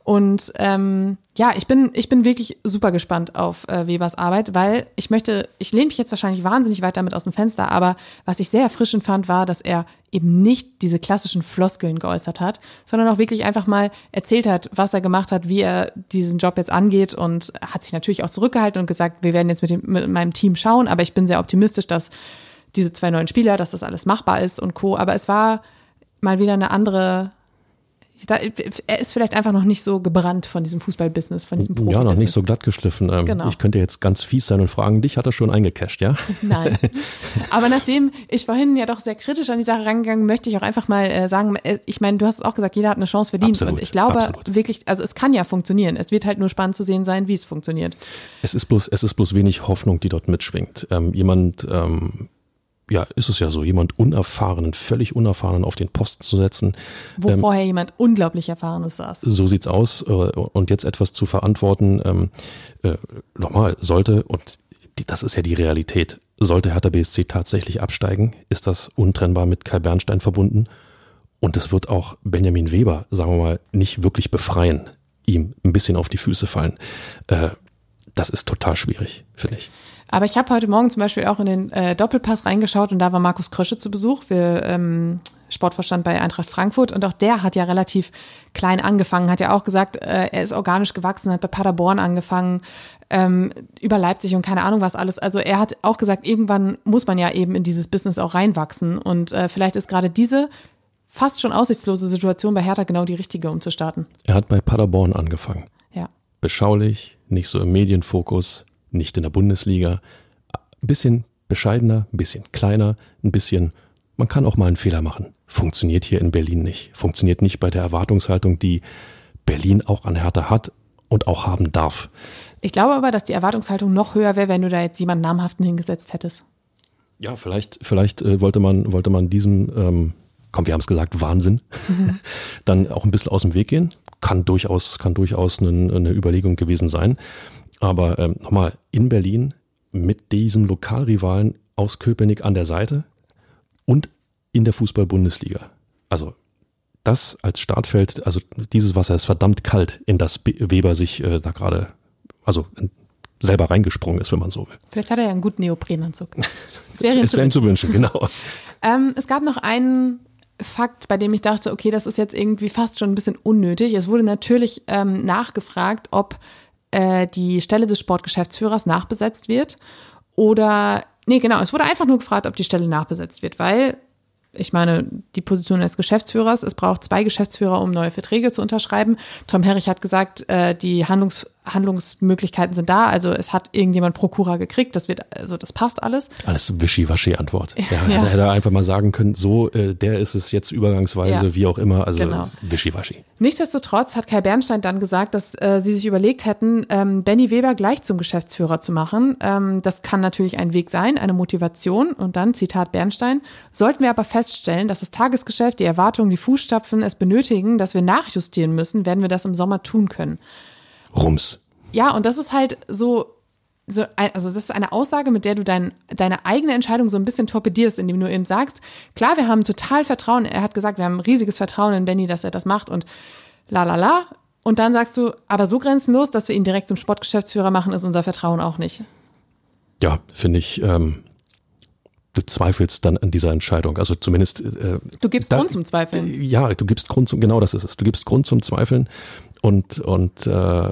Und ähm, ja, ich bin, ich bin wirklich super gespannt auf äh, Webers Arbeit, weil ich möchte, ich lehne mich jetzt wahrscheinlich wahnsinnig weit damit aus dem Fenster, aber was ich sehr erfrischend fand, war, dass er eben nicht diese klassischen Floskeln geäußert hat, sondern auch wirklich einfach mal erzählt hat, was er gemacht hat, wie er diesen Job jetzt angeht und hat sich natürlich auch zurückgehalten und gesagt, wir werden jetzt mit, dem, mit meinem Team schauen, aber ich bin sehr optimistisch, dass diese zwei neuen Spieler, dass das alles machbar ist und Co. Aber es war mal wieder eine andere da, er ist vielleicht einfach noch nicht so gebrannt von diesem Fußballbusiness, von diesem Profi Ja, noch nicht so glatt geschliffen. Ähm, genau. Ich könnte jetzt ganz fies sein und fragen, dich hat er schon eingecasht, ja? Nein. Aber nachdem ich vorhin ja doch sehr kritisch an die Sache rangegangen, möchte ich auch einfach mal äh, sagen, äh, ich meine, du hast auch gesagt, jeder hat eine Chance verdient. Absolut, und ich glaube absolut. wirklich, also es kann ja funktionieren. Es wird halt nur spannend zu sehen sein, wie es funktioniert. Es ist bloß, es ist bloß wenig Hoffnung, die dort mitschwingt. Ähm, jemand, ähm, ja, ist es ja so, jemand Unerfahrenen, völlig Unerfahrenen auf den Posten zu setzen. Wo ähm, vorher jemand unglaublich Erfahrenes saß. So sieht's aus. Äh, und jetzt etwas zu verantworten, ähm, äh, nochmal, sollte, und die, das ist ja die Realität, sollte Hertha BSC tatsächlich absteigen, ist das untrennbar mit Kai Bernstein verbunden. Und es wird auch Benjamin Weber, sagen wir mal, nicht wirklich befreien, ihm ein bisschen auf die Füße fallen. Äh, das ist total schwierig, finde ich. Aber ich habe heute Morgen zum Beispiel auch in den äh, Doppelpass reingeschaut und da war Markus Krösche zu Besuch. Wir ähm, Sportvorstand bei Eintracht Frankfurt und auch der hat ja relativ klein angefangen, hat ja auch gesagt, äh, er ist organisch gewachsen, hat bei Paderborn angefangen, ähm, über Leipzig und keine Ahnung was alles. Also er hat auch gesagt, irgendwann muss man ja eben in dieses Business auch reinwachsen und äh, vielleicht ist gerade diese fast schon aussichtslose Situation bei Hertha genau die richtige, um zu starten. Er hat bei Paderborn angefangen. Ja. Beschaulich, nicht so im Medienfokus, nicht in der Bundesliga. Ein bisschen bescheidener, ein bisschen kleiner, ein bisschen, man kann auch mal einen Fehler machen. Funktioniert hier in Berlin nicht. Funktioniert nicht bei der Erwartungshaltung, die Berlin auch an Hertha hat und auch haben darf. Ich glaube aber, dass die Erwartungshaltung noch höher wäre, wenn du da jetzt jemanden namhaften hingesetzt hättest. Ja, vielleicht, vielleicht äh, wollte man, wollte man diesem, ähm, komm, wir haben es gesagt, Wahnsinn, mhm. dann auch ein bisschen aus dem Weg gehen. Kann durchaus, kann durchaus eine, eine Überlegung gewesen sein. Aber ähm, nochmal, in Berlin mit diesem Lokalrivalen aus Köpenick an der Seite und in der Fußball-Bundesliga. Also das als Startfeld, also dieses Wasser ist verdammt kalt, in das Weber sich äh, da gerade, also selber reingesprungen ist, wenn man so will. Vielleicht hat er ja einen guten Neoprenanzug. Das wäre, es wäre ihm zu wünschen, genau. Ähm, es gab noch einen Fakt, bei dem ich dachte, okay, das ist jetzt irgendwie fast schon ein bisschen unnötig. Es wurde natürlich ähm, nachgefragt, ob äh, die Stelle des Sportgeschäftsführers nachbesetzt wird. Oder, nee, genau, es wurde einfach nur gefragt, ob die Stelle nachbesetzt wird, weil ich meine, die Position des Geschäftsführers, es braucht zwei Geschäftsführer, um neue Verträge zu unterschreiben. Tom Herrich hat gesagt, äh, die Handlungs Handlungsmöglichkeiten sind da. Also es hat irgendjemand Prokura gekriegt. Das wird, also das passt alles. Alles Wischiwaschi-Antwort. Ja, ja. Hätte er einfach mal sagen können, so, äh, der ist es jetzt übergangsweise, ja. wie auch immer. Also genau. Wischiwaschi. Nichtsdestotrotz hat Kai Bernstein dann gesagt, dass äh, sie sich überlegt hätten, ähm, Benny Weber gleich zum Geschäftsführer zu machen. Ähm, das kann natürlich ein Weg sein, eine Motivation. Und dann, Zitat Bernstein, sollten wir aber feststellen, dass das Tagesgeschäft, die Erwartungen, die Fußstapfen es benötigen, dass wir nachjustieren müssen, werden wir das im Sommer tun können. Rums. Ja, und das ist halt so, so, also das ist eine Aussage, mit der du dein, deine eigene Entscheidung so ein bisschen torpedierst, indem du eben sagst, klar, wir haben total Vertrauen, er hat gesagt, wir haben riesiges Vertrauen in Benny, dass er das macht und la la la. Und dann sagst du, aber so grenzenlos, dass wir ihn direkt zum Sportgeschäftsführer machen, ist unser Vertrauen auch nicht. Ja, finde ich, ähm, du zweifelst dann an dieser Entscheidung. Also zumindest. Äh, du gibst da, Grund zum Zweifeln. Ja, du gibst Grund zum, genau das ist es. Du gibst Grund zum Zweifeln. Und, und äh,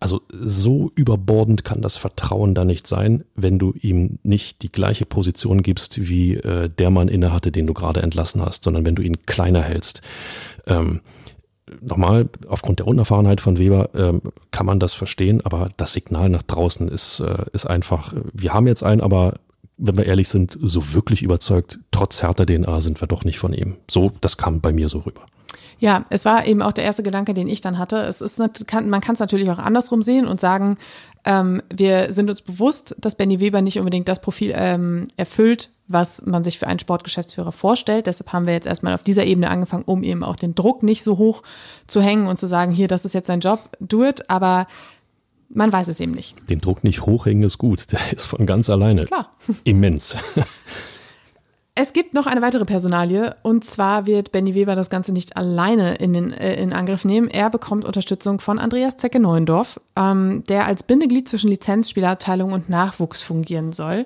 also so überbordend kann das Vertrauen da nicht sein, wenn du ihm nicht die gleiche Position gibst, wie äh, der Mann innehatte, den du gerade entlassen hast, sondern wenn du ihn kleiner hältst. Ähm, nochmal, aufgrund der Unerfahrenheit von Weber ähm, kann man das verstehen, aber das Signal nach draußen ist, äh, ist einfach, wir haben jetzt einen, aber wenn wir ehrlich sind, so wirklich überzeugt, trotz härter DNA sind wir doch nicht von ihm. So, das kam bei mir so rüber. Ja, es war eben auch der erste Gedanke, den ich dann hatte. Es ist, man kann es natürlich auch andersrum sehen und sagen, ähm, wir sind uns bewusst, dass Benny Weber nicht unbedingt das Profil ähm, erfüllt, was man sich für einen Sportgeschäftsführer vorstellt. Deshalb haben wir jetzt erstmal auf dieser Ebene angefangen, um eben auch den Druck nicht so hoch zu hängen und zu sagen, hier, das ist jetzt sein Job, do it. Aber man weiß es eben nicht. Den Druck nicht hochhängen ist gut. Der ist von ganz alleine. Klar. Immens. Es gibt noch eine weitere Personalie und zwar wird Benny Weber das Ganze nicht alleine in, den, äh, in Angriff nehmen. Er bekommt Unterstützung von Andreas Zecke-Neuendorf, ähm, der als Bindeglied zwischen Lizenzspielerabteilung und Nachwuchs fungieren soll.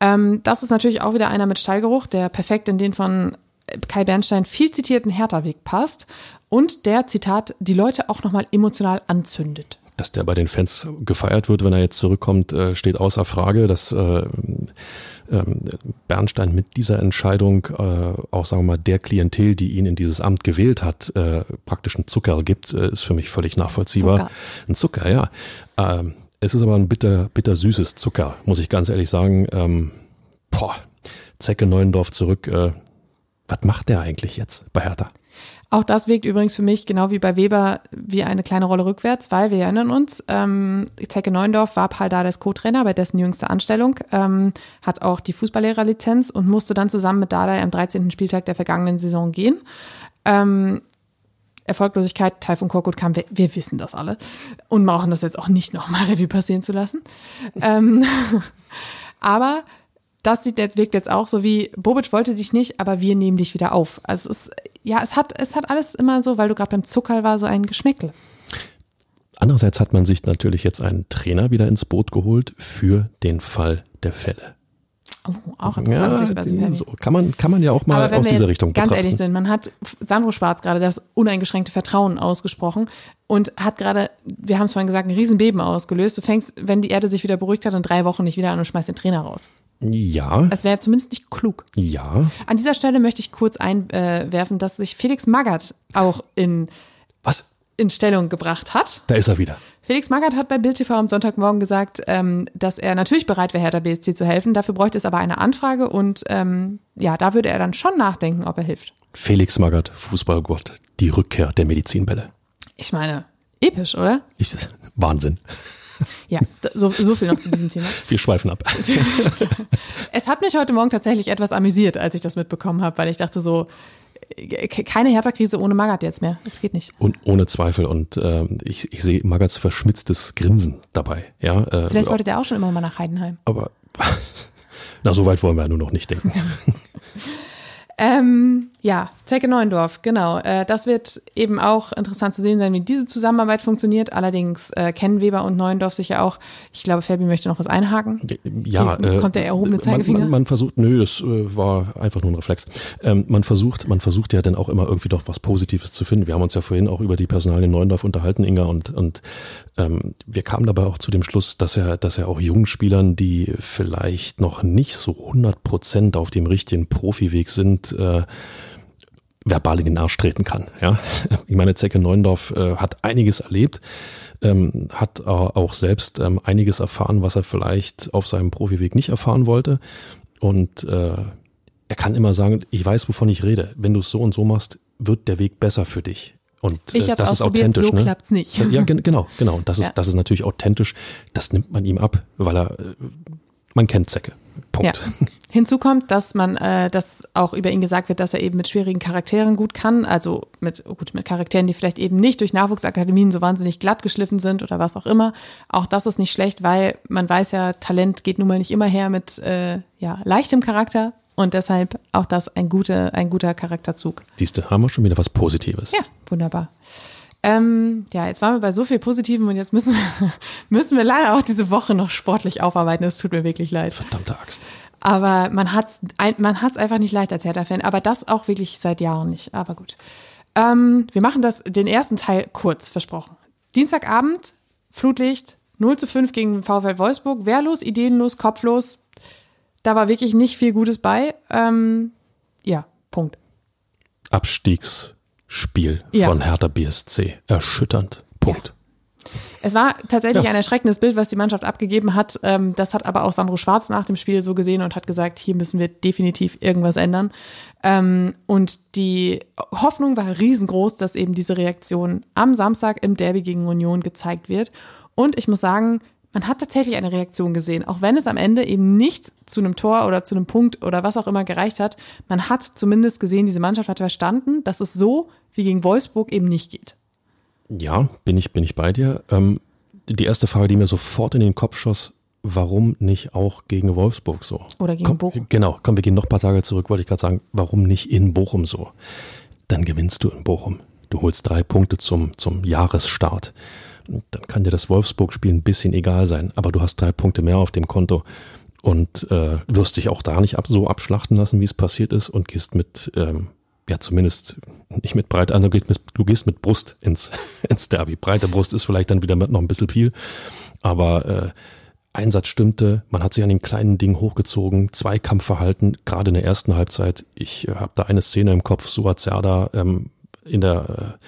Ähm, das ist natürlich auch wieder einer mit Stallgeruch, der perfekt in den von Kai Bernstein viel zitierten Hertha-Weg passt und der, Zitat, die Leute auch nochmal emotional anzündet dass der bei den Fans gefeiert wird, wenn er jetzt zurückkommt, äh, steht außer Frage. Dass äh, ähm, Bernstein mit dieser Entscheidung äh, auch, sagen wir mal, der Klientel, die ihn in dieses Amt gewählt hat, äh, praktisch einen Zucker gibt, äh, ist für mich völlig nachvollziehbar. Zucker. Ein Zucker, ja. Ähm, es ist aber ein bitter, bitter süßes Zucker, muss ich ganz ehrlich sagen. Ähm, boah, Zecke Neuendorf zurück. Äh, was macht der eigentlich jetzt bei Hertha? Auch das wirkt übrigens für mich, genau wie bei Weber, wie eine kleine Rolle rückwärts, weil wir erinnern uns, ähm, Zecke Neundorf war Paul Dardais Co-Trainer bei dessen jüngster Anstellung, ähm, hat auch die Fußballlehrerlizenz und musste dann zusammen mit Dardai am 13. Spieltag der vergangenen Saison gehen. Ähm, Erfolglosigkeit, Taifun Korkut kam, wir, wir, wissen das alle und brauchen das jetzt auch nicht nochmal Revue passieren zu lassen. ähm, aber das sieht, wirkt jetzt auch so wie, Bobic wollte dich nicht, aber wir nehmen dich wieder auf. Also es ist, ja, es hat, es hat alles immer so, weil du gerade beim Zuckerl war, so ein Geschmäckle. Andererseits hat man sich natürlich jetzt einen Trainer wieder ins Boot geholt für den Fall der Fälle. Oh, auch interessant. Ja, so kann man, kann man ja auch mal aus dieser Richtung ganz betrachten. ehrlich sind, man hat Sandro Schwarz gerade das uneingeschränkte Vertrauen ausgesprochen und hat gerade, wir haben es vorhin gesagt, ein Riesenbeben ausgelöst. Du fängst, wenn die Erde sich wieder beruhigt hat, in drei Wochen nicht wieder an und schmeißt den Trainer raus. Ja. Es wäre zumindest nicht klug. Ja. An dieser Stelle möchte ich kurz einwerfen, dass sich Felix Magath auch in, Was? in Stellung gebracht hat. Da ist er wieder. Felix Magath hat bei Bild TV am Sonntagmorgen gesagt, ähm, dass er natürlich bereit wäre, Hertha BSC zu helfen. Dafür bräuchte es aber eine Anfrage und ähm, ja, da würde er dann schon nachdenken, ob er hilft. Felix Magath, Fußballgott, die Rückkehr der Medizinbälle. Ich meine, episch, oder? Ich, Wahnsinn. Ja, so, so viel noch zu diesem Thema. Wir schweifen ab. es hat mich heute Morgen tatsächlich etwas amüsiert, als ich das mitbekommen habe, weil ich dachte so, keine Hertha-Krise ohne Magath jetzt mehr. Das geht nicht. Und ohne Zweifel. Und äh, ich, ich sehe Magaths verschmitztes Grinsen dabei. Ja, äh, Vielleicht wollte der auch schon immer mal nach Heidenheim. Aber na, so weit wollen wir ja nur noch nicht denken. Ähm, ja, Zecke Neuendorf, genau. Äh, das wird eben auch interessant zu sehen sein, wie diese Zusammenarbeit funktioniert. Allerdings äh, kennen Weber und Neuendorf sich ja auch. Ich glaube, Fabi möchte noch was einhaken. Ja, Hier, kommt der erhobene Zeigefinger? Man, man, man, versucht, nö, das äh, war einfach nur ein Reflex. Ähm, man versucht, man versucht ja dann auch immer irgendwie doch was Positives zu finden. Wir haben uns ja vorhin auch über die Personalien Neuendorf unterhalten, Inga, und, und wir kamen dabei auch zu dem Schluss, dass er, dass er auch jungen Spielern, die vielleicht noch nicht so 100 Prozent auf dem richtigen Profiweg sind, äh, verbal in den Arsch treten kann. Ja, ich meine, Zecke Neuendorf äh, hat einiges erlebt, ähm, hat äh, auch selbst ähm, einiges erfahren, was er vielleicht auf seinem Profiweg nicht erfahren wollte. Und äh, er kann immer sagen, ich weiß, wovon ich rede. Wenn du es so und so machst, wird der Weg besser für dich. Und ich äh, das ist authentisch. So ne? klappt's nicht. Ja, genau, genau. Das ist, ja. das ist natürlich authentisch. Das nimmt man ihm ab, weil er, äh, man kennt Zecke. Punkt. Ja. Hinzu kommt, dass man, äh, dass auch über ihn gesagt wird, dass er eben mit schwierigen Charakteren gut kann, also mit, oh gut, mit Charakteren, die vielleicht eben nicht durch Nachwuchsakademien so wahnsinnig glatt geschliffen sind oder was auch immer. Auch das ist nicht schlecht, weil man weiß ja, Talent geht nun mal nicht immer her mit äh, ja, leichtem Charakter und deshalb auch das ein guter, ein guter Charakterzug. Siehste, haben wir schon wieder was Positives. Ja, wunderbar. Ähm, ja, jetzt waren wir bei so viel Positivem und jetzt müssen wir, müssen wir leider auch diese Woche noch sportlich aufarbeiten. Es tut mir wirklich leid. Verdammte Axt. Aber man hat's, man hat's einfach nicht leicht als Hertha-Fan. Aber das auch wirklich seit Jahren nicht. Aber gut. Ähm, wir machen das, den ersten Teil kurz, versprochen. Dienstagabend, Flutlicht, 0 zu 5 gegen VfL Wolfsburg. Wehrlos, ideenlos, kopflos. Da war wirklich nicht viel Gutes bei. Ähm, ja, Punkt. Abstiegsspiel ja. von Hertha BSC. Erschütternd. Punkt. Ja. Es war tatsächlich ja. ein erschreckendes Bild, was die Mannschaft abgegeben hat. Ähm, das hat aber auch Sandro Schwarz nach dem Spiel so gesehen und hat gesagt, hier müssen wir definitiv irgendwas ändern. Ähm, und die Hoffnung war riesengroß, dass eben diese Reaktion am Samstag im Derby gegen Union gezeigt wird. Und ich muss sagen, man hat tatsächlich eine Reaktion gesehen, auch wenn es am Ende eben nicht zu einem Tor oder zu einem Punkt oder was auch immer gereicht hat. Man hat zumindest gesehen, diese Mannschaft hat verstanden, dass es so wie gegen Wolfsburg eben nicht geht. Ja, bin ich, bin ich bei dir. Ähm, die erste Frage, die mir sofort in den Kopf schoss, warum nicht auch gegen Wolfsburg so? Oder gegen komm, Bochum. Genau, komm, wir gehen noch ein paar Tage zurück, wollte ich gerade sagen, warum nicht in Bochum so? Dann gewinnst du in Bochum. Du holst drei Punkte zum, zum Jahresstart. Dann kann dir das Wolfsburg-Spiel ein bisschen egal sein, aber du hast drei Punkte mehr auf dem Konto und äh, wirst dich auch da nicht ab, so abschlachten lassen, wie es passiert ist und gehst mit, ähm, ja zumindest nicht mit breit an, du gehst mit, du gehst mit Brust ins, ins Derby. Breite Brust ist vielleicht dann wieder mit noch ein bisschen viel, aber äh, Einsatz stimmte, man hat sich an den kleinen Dingen hochgezogen, Zweikampfverhalten, gerade in der ersten Halbzeit. Ich äh, habe da eine Szene im Kopf, Suat Serda ähm, in der äh,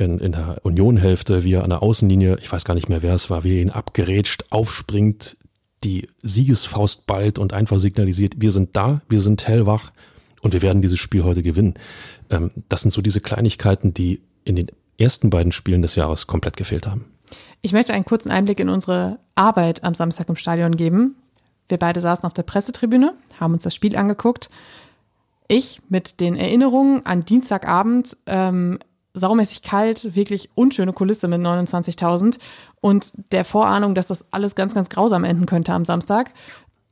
in, in der Unionhälfte, wie er an der Außenlinie, ich weiß gar nicht mehr, wer es war, wie er ihn abgerätscht, aufspringt, die Siegesfaust ballt und einfach signalisiert, wir sind da, wir sind hellwach und wir werden dieses Spiel heute gewinnen. Ähm, das sind so diese Kleinigkeiten, die in den ersten beiden Spielen des Jahres komplett gefehlt haben. Ich möchte einen kurzen Einblick in unsere Arbeit am Samstag im Stadion geben. Wir beide saßen auf der Pressetribüne, haben uns das Spiel angeguckt. Ich mit den Erinnerungen an Dienstagabend, ähm, saumäßig kalt, wirklich unschöne Kulisse mit 29.000 und der Vorahnung, dass das alles ganz, ganz grausam enden könnte am Samstag.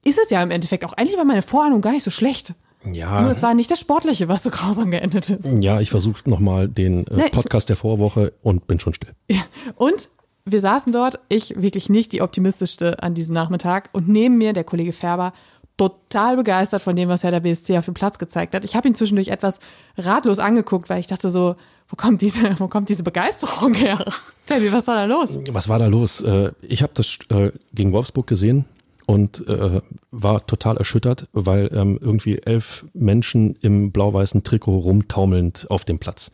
Ist es ja im Endeffekt auch. Eigentlich war meine Vorahnung gar nicht so schlecht. Ja. Nur es war nicht das Sportliche, was so grausam geendet ist. Ja, ich versuche nochmal den äh, Nee, Podcast der Vorwoche und bin schon still. Ja. Und wir saßen dort, ich wirklich nicht die optimistischste an diesem Nachmittag und neben mir der Kollege Färber total begeistert von dem, was Herr der BSC auf dem Platz gezeigt hat. Ich habe ihn zwischendurch etwas ratlos angeguckt, weil ich dachte so, wo kommt diese, wo kommt diese Begeisterung her? Fabi, was war da los? Was war da los? Äh, Ich habe das äh, gegen Wolfsburg gesehen und äh, war total erschüttert, weil ähm, irgendwie elf Menschen im blau-weißen Trikot rumtaumelnd auf dem Platz.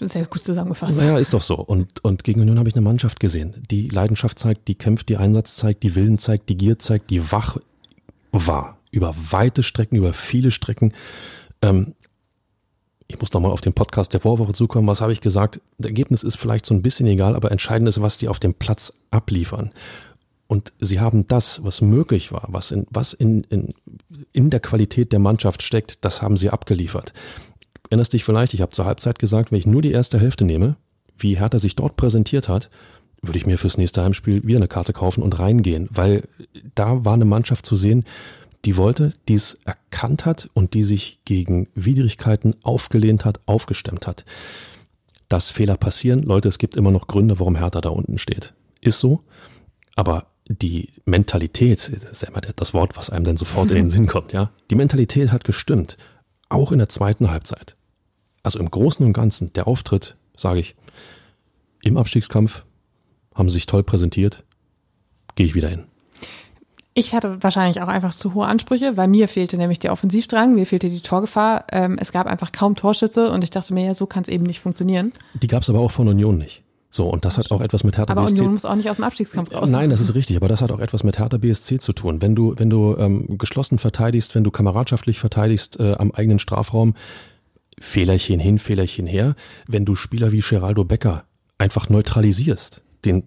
Sehr gut zusammengefasst. Naja, ist doch so. Und, und gegen Union habe ich eine Mannschaft gesehen, die Leidenschaft zeigt, die kämpft, die Einsatz zeigt, die Willen zeigt, die Gier zeigt, die wach war. Über weite Strecken, über viele Strecken. Ähm, ich muss nochmal auf den Podcast der Vorwoche zukommen. Was habe ich gesagt? Das Ergebnis ist vielleicht so ein bisschen egal, aber entscheidend ist, was die auf dem Platz abliefern. Und sie haben das, was möglich war, was in, was in, in, in der Qualität der Mannschaft steckt, das haben sie abgeliefert. Erinnerst dich vielleicht, ich habe zur Halbzeit gesagt, wenn ich nur die erste Hälfte nehme, wie Hertha sich dort präsentiert hat, würde ich mir fürs nächste Heimspiel wieder eine Karte kaufen und reingehen, weil da war eine Mannschaft zu sehen, die wollte, die es erkannt hat und die sich gegen Widrigkeiten aufgelehnt hat, aufgestemmt hat. Dass Fehler passieren, Leute, es gibt immer noch Gründe, warum Hertha da unten steht. Ist so. Aber die Mentalität, das ist ja immer das Wort, was einem dann sofort in den Sinn kommt, ja. Die Mentalität hat gestimmt. Auch in der zweiten Halbzeit. Also im Großen und Ganzen, der Auftritt, sage ich, im Abstiegskampf haben sie sich toll präsentiert. Gehe ich wieder hin. Ich hatte wahrscheinlich auch einfach zu hohe Ansprüche, weil mir fehlte nämlich der Offensivdrang, mir fehlte die Torgefahr. Ähm, es gab einfach kaum Torschütze und ich dachte mir, ja, so kann es eben nicht funktionieren. Die gab es aber auch von Union nicht. So, und das hat auch etwas mit Hertha Aber BSC. Union muss auch nicht aus dem Abstiegskampf raus. Nein, das ist richtig, aber das hat auch etwas mit Hertha BSC zu tun. Wenn du, wenn du ähm, geschlossen verteidigst, wenn du kameradschaftlich verteidigst äh, am eigenen Strafraum, Fehlerchen hin, Fehlerchen her, wenn du Spieler wie Geraldo Becker einfach neutralisierst, den,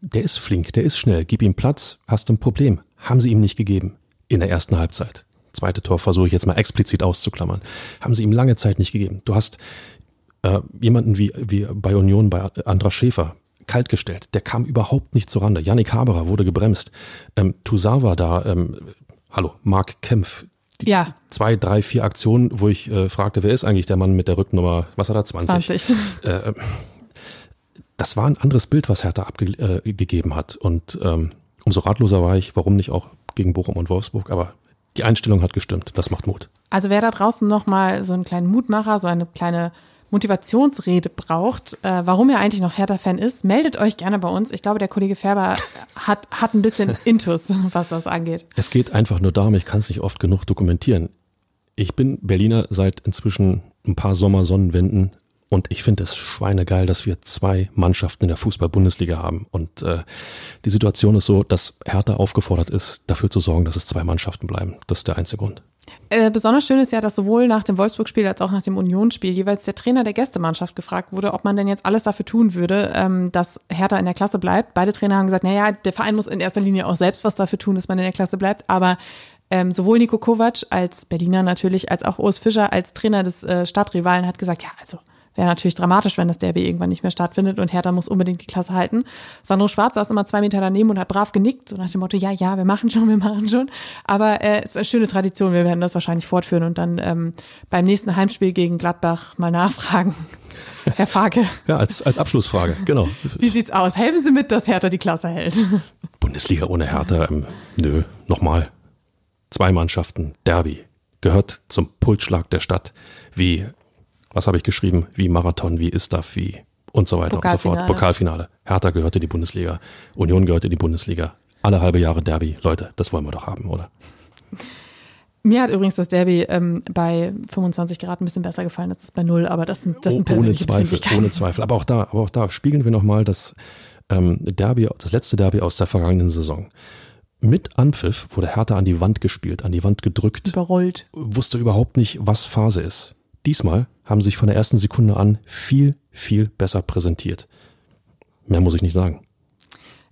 der ist flink, der ist schnell, gib ihm Platz, hast ein Problem. Haben sie ihm nicht gegeben in der ersten Halbzeit. Zweite Tor versuche ich jetzt mal explizit auszuklammern. Haben sie ihm lange Zeit nicht gegeben. Du hast äh, jemanden wie, wie bei Union, bei Andra Schäfer, kaltgestellt. Der kam überhaupt nicht zurande. Yannick Haberer wurde gebremst. Ähm, Toussaint war da, ähm, hallo, Marc Kempf. Die Ja. Zwei, drei, vier Aktionen, wo ich äh, fragte, wer ist eigentlich der Mann mit der Rücknummer, was hat er, 20? 20. Äh, das war ein anderes Bild, was Hertha abgegeben äh, hat. Und ähm, umso ratloser war ich, warum nicht auch gegen Bochum und Wolfsburg. Aber die Einstellung hat gestimmt. Das macht Mut. Also wer da draußen nochmal so einen kleinen Mutmacher, so eine kleine Motivationsrede braucht, äh, warum er eigentlich noch Hertha-Fan ist, meldet euch gerne bei uns. Ich glaube, der Kollege Färber hat, hat ein bisschen Intus, was das angeht. Es geht einfach nur darum, ich kann es nicht oft genug dokumentieren. Ich bin Berliner seit inzwischen ein paar Sommersonnenwenden und ich finde es schweinegeil, dass wir zwei Mannschaften in der Fußball-Bundesliga haben. Und äh, die Situation ist so, dass Hertha aufgefordert ist, dafür zu sorgen, dass es zwei Mannschaften bleiben. Das ist der einzige Grund. Äh, besonders schön ist ja, dass sowohl nach dem Wolfsburg-Spiel als auch nach dem Union-Spiel jeweils der Trainer der Gästemannschaft gefragt wurde, ob man denn jetzt alles dafür tun würde, ähm, dass Hertha in der Klasse bleibt. Beide Trainer haben gesagt, naja, der Verein muss in erster Linie auch selbst was dafür tun, dass man in der Klasse bleibt. Aber ähm, sowohl Nico Kovac als Berliner natürlich, als auch Urs Fischer als Trainer des äh, Stadtrivalen hat gesagt, ja, also wäre natürlich dramatisch, wenn das Derby irgendwann nicht mehr stattfindet und Hertha muss unbedingt die Klasse halten. Sandro Schwarz saß immer zwei Meter daneben und hat brav genickt, so nach dem Motto, ja, ja, wir machen schon, wir machen schon. Aber äh, es ist eine schöne Tradition, wir werden das wahrscheinlich fortführen und dann ähm, beim nächsten Heimspiel gegen Gladbach mal nachfragen. Herr Farke. Ja, als, als Abschlussfrage, genau. Wie sieht's aus? Helfen Sie mit, dass Hertha die Klasse hält. Bundesliga ohne Hertha, ähm, nö, nochmal. Zwei Mannschaften, Derby, gehört zum Pulsschlag der Stadt, wie was habe ich geschrieben, wie Marathon, wie Istaf, wie und so weiter und so fort. Pokalfinale. Hertha gehört in die Bundesliga, Union gehört in die Bundesliga. Alle halbe Jahre Derby. Leute, das wollen wir doch haben, oder? Mir hat übrigens das Derby ähm, bei 25 Grad ein bisschen besser gefallen als das bei null, aber das sind, das sind persönliche Ohne Zweifel, ohne Zweifel. Aber auch da, aber auch da spiegeln wir nochmal das ähm, Derby, das letzte Derby aus der vergangenen Saison. Mit Anpfiff wurde Hertha an die Wand gespielt, an die Wand gedrückt. Überrollt. Wusste überhaupt nicht, was Phase ist. Diesmal haben sich von der ersten Sekunde an viel, viel besser präsentiert. Mehr muss ich nicht sagen.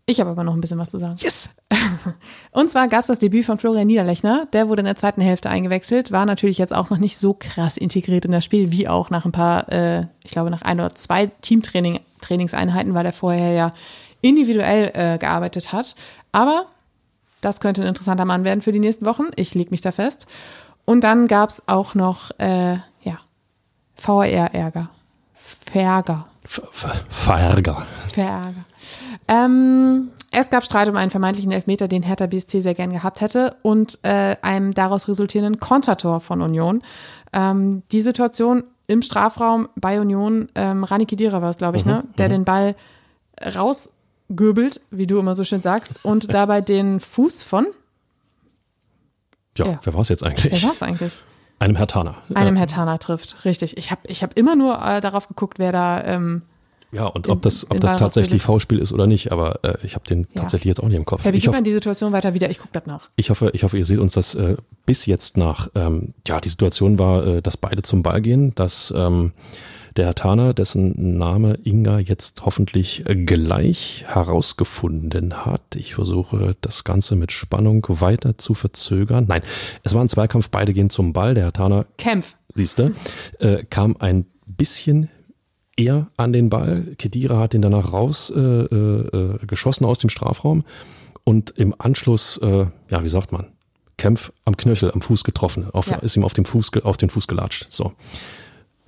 Ich habe aber noch ein bisschen was zu sagen. Yes! Und zwar gab es das Debüt von Florian Niederlechner. Der wurde in der zweiten Hälfte eingewechselt, war natürlich jetzt auch noch nicht so krass integriert in das Spiel, wie auch nach ein paar, äh, ich glaube nach ein oder zwei Teamtrainingseinheiten, weil er vorher ja individuell äh, gearbeitet hat. Aber das könnte ein interessanter Mann werden für die nächsten Wochen. Ich lege mich da fest. Und dann gab es auch noch äh, VR-Ärger. Verärger. Verärger. Verärger. Ähm, es gab Streit um einen vermeintlichen Elfmeter, den Hertha BSC sehr gern gehabt hätte und äh, einem daraus resultierenden Kontertor von Union. Ähm, die Situation im Strafraum bei Union, ähm, Rani Kidira war es, glaube ich, mhm, ne? der mhm. den Ball rausgöbelt, wie du immer so schön sagst, und dabei den Fuß von ja, ja. wer war es jetzt eigentlich? Wer war es eigentlich? Einem Hertaner. Einem Hertaner trifft, richtig. Ich habe ich hab immer nur äh, darauf geguckt, wer da. Ähm, ja, und den, ob das, ob das tatsächlich V-Spiel ist oder nicht, aber äh, ich habe den ja. tatsächlich jetzt auch nicht im Kopf. Ja, ich hoffe, die Situation weiter wieder, ich gucke das nach. Ich hoffe, ich hoffe, ihr seht uns das äh, bis jetzt nach. Ähm, ja, die Situation war, äh, dass beide zum Ball gehen, dass ähm, der Herr Tana, dessen Name Inga jetzt hoffentlich gleich herausgefunden hat. Ich versuche das Ganze mit Spannung weiter zu verzögern. Nein, es war ein Zweikampf, beide gehen zum Ball. Der Herr Tana, Kämpf. Siehste, äh, kam ein bisschen eher an den Ball. Kedira hat ihn danach raus äh, äh, geschossen aus dem Strafraum und im Anschluss, äh, ja, wie sagt man, Kämpf am Knöchel, am Fuß getroffen, auf, ja. ist ihm auf, dem Fuß, auf den Fuß gelatscht. So.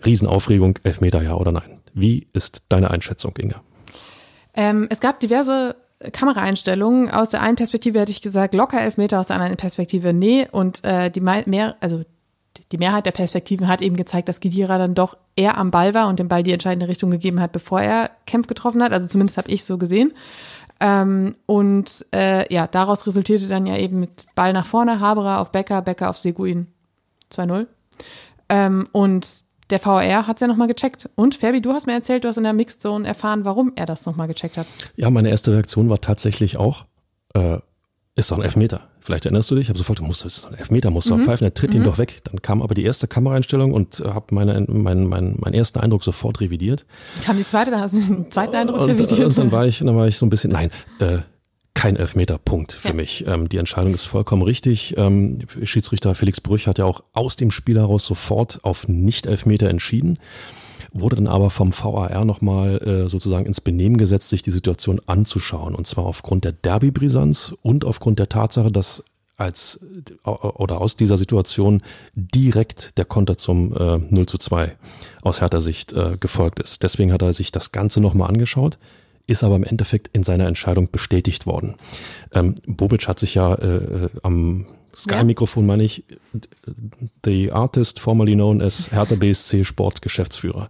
Riesenaufregung, Elfmeter ja oder nein. Wie ist deine Einschätzung, Inga? Ähm, es gab diverse Kameraeinstellungen. Aus der einen Perspektive hätte ich gesagt, locker Elfmeter, aus der anderen Perspektive nee. Und äh, die mehr, also die Mehrheit der Perspektiven hat eben gezeigt, dass Gidira dann doch eher am Ball war und dem Ball die entscheidende Richtung gegeben hat, bevor er Kempf getroffen hat. Also zumindest habe ich so gesehen. Ähm, und äh, ja, daraus resultierte dann ja eben mit Ball nach vorne, Haberer auf Becker, Becker auf Seguin 2-0. Ähm, und der VR hat es ja nochmal gecheckt. Und Fabi, du hast mir erzählt, du hast in der Mixed Zone erfahren, warum er das nochmal gecheckt hat. Ja, meine erste Reaktion war tatsächlich auch, äh, ist doch ein Elfmeter. Vielleicht erinnerst du dich, ich habe sofort, muss das ist ein Elfmeter, muss mhm. pfeifen, er tritt mhm. ihn doch weg. Dann kam aber die erste Kameraeinstellung und äh, habe meine, mein, mein, meinen ersten Eindruck sofort revidiert. Kam die zweite, da hast du den zweiten Eindruck und, revidiert? Und dann war ich, dann war ich so ein bisschen, nein, äh, kein Elfmeterpunkt für ja. mich. Ähm, die Entscheidung ist vollkommen richtig. Ähm, Schiedsrichter Felix Brüch hat ja auch aus dem Spiel heraus sofort auf Nicht-Elfmeter entschieden, wurde dann aber vom VAR nochmal äh, sozusagen ins Benehmen gesetzt, sich die Situation anzuschauen. Und zwar aufgrund der Derby-Brisanz und aufgrund der Tatsache, dass als oder aus dieser Situation direkt der Konter zum äh, 0 zu 2 aus härter Sicht äh, gefolgt ist. Deswegen hat er sich das Ganze nochmal angeschaut ist aber im Endeffekt in seiner Entscheidung bestätigt worden. Ähm, Bobic hat sich ja äh, äh am Sky-Mikrofon, meine ich, the artist formerly known as Hertha BSC Sportgeschäftsführer,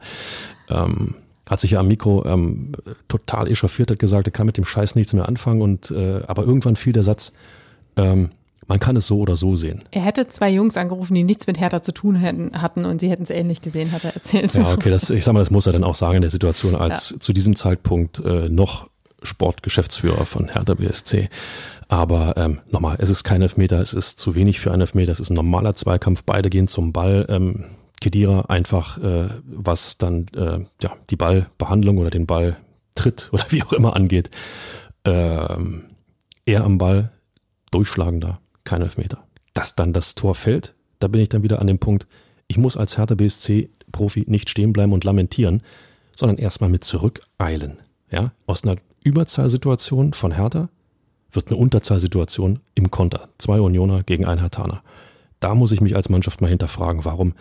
ähm, hat sich ja am Mikro ähm, total echauffiert, hat gesagt, er kann mit dem Scheiß nichts mehr anfangen und äh, aber irgendwann fiel der Satz, ähm, man kann es so oder so sehen. Er hätte zwei Jungs angerufen, die nichts mit Hertha zu tun hätten, hatten und sie hätten es ähnlich gesehen, hat er erzählt. Ja, okay, das, ich sag mal, das muss er dann auch sagen in der Situation als ja. zu diesem Zeitpunkt äh, noch Sportgeschäftsführer von Hertha BSC. Aber ähm, nochmal, es ist kein Elfmeter, es ist zu wenig für einen Elfmeter, es ist ein normaler Zweikampf, beide gehen zum Ball. Ähm, Kedira einfach, äh, was dann äh, ja, die Ballbehandlung oder den Balltritt oder wie auch immer angeht, ähm, er am Ball durchschlagender kein Elfmeter. Dass dann das Tor fällt, da bin ich dann wieder an dem Punkt, ich muss als Hertha BSC Profi nicht stehen bleiben und lamentieren, sondern erstmal mit zurückeilen. Ja, aus einer Überzahlsituation von Hertha wird eine Unterzahlsituation im Konter. Zwei Unioner gegen ein Hertaner. Da muss ich mich als Mannschaft mal hinterfragen, warum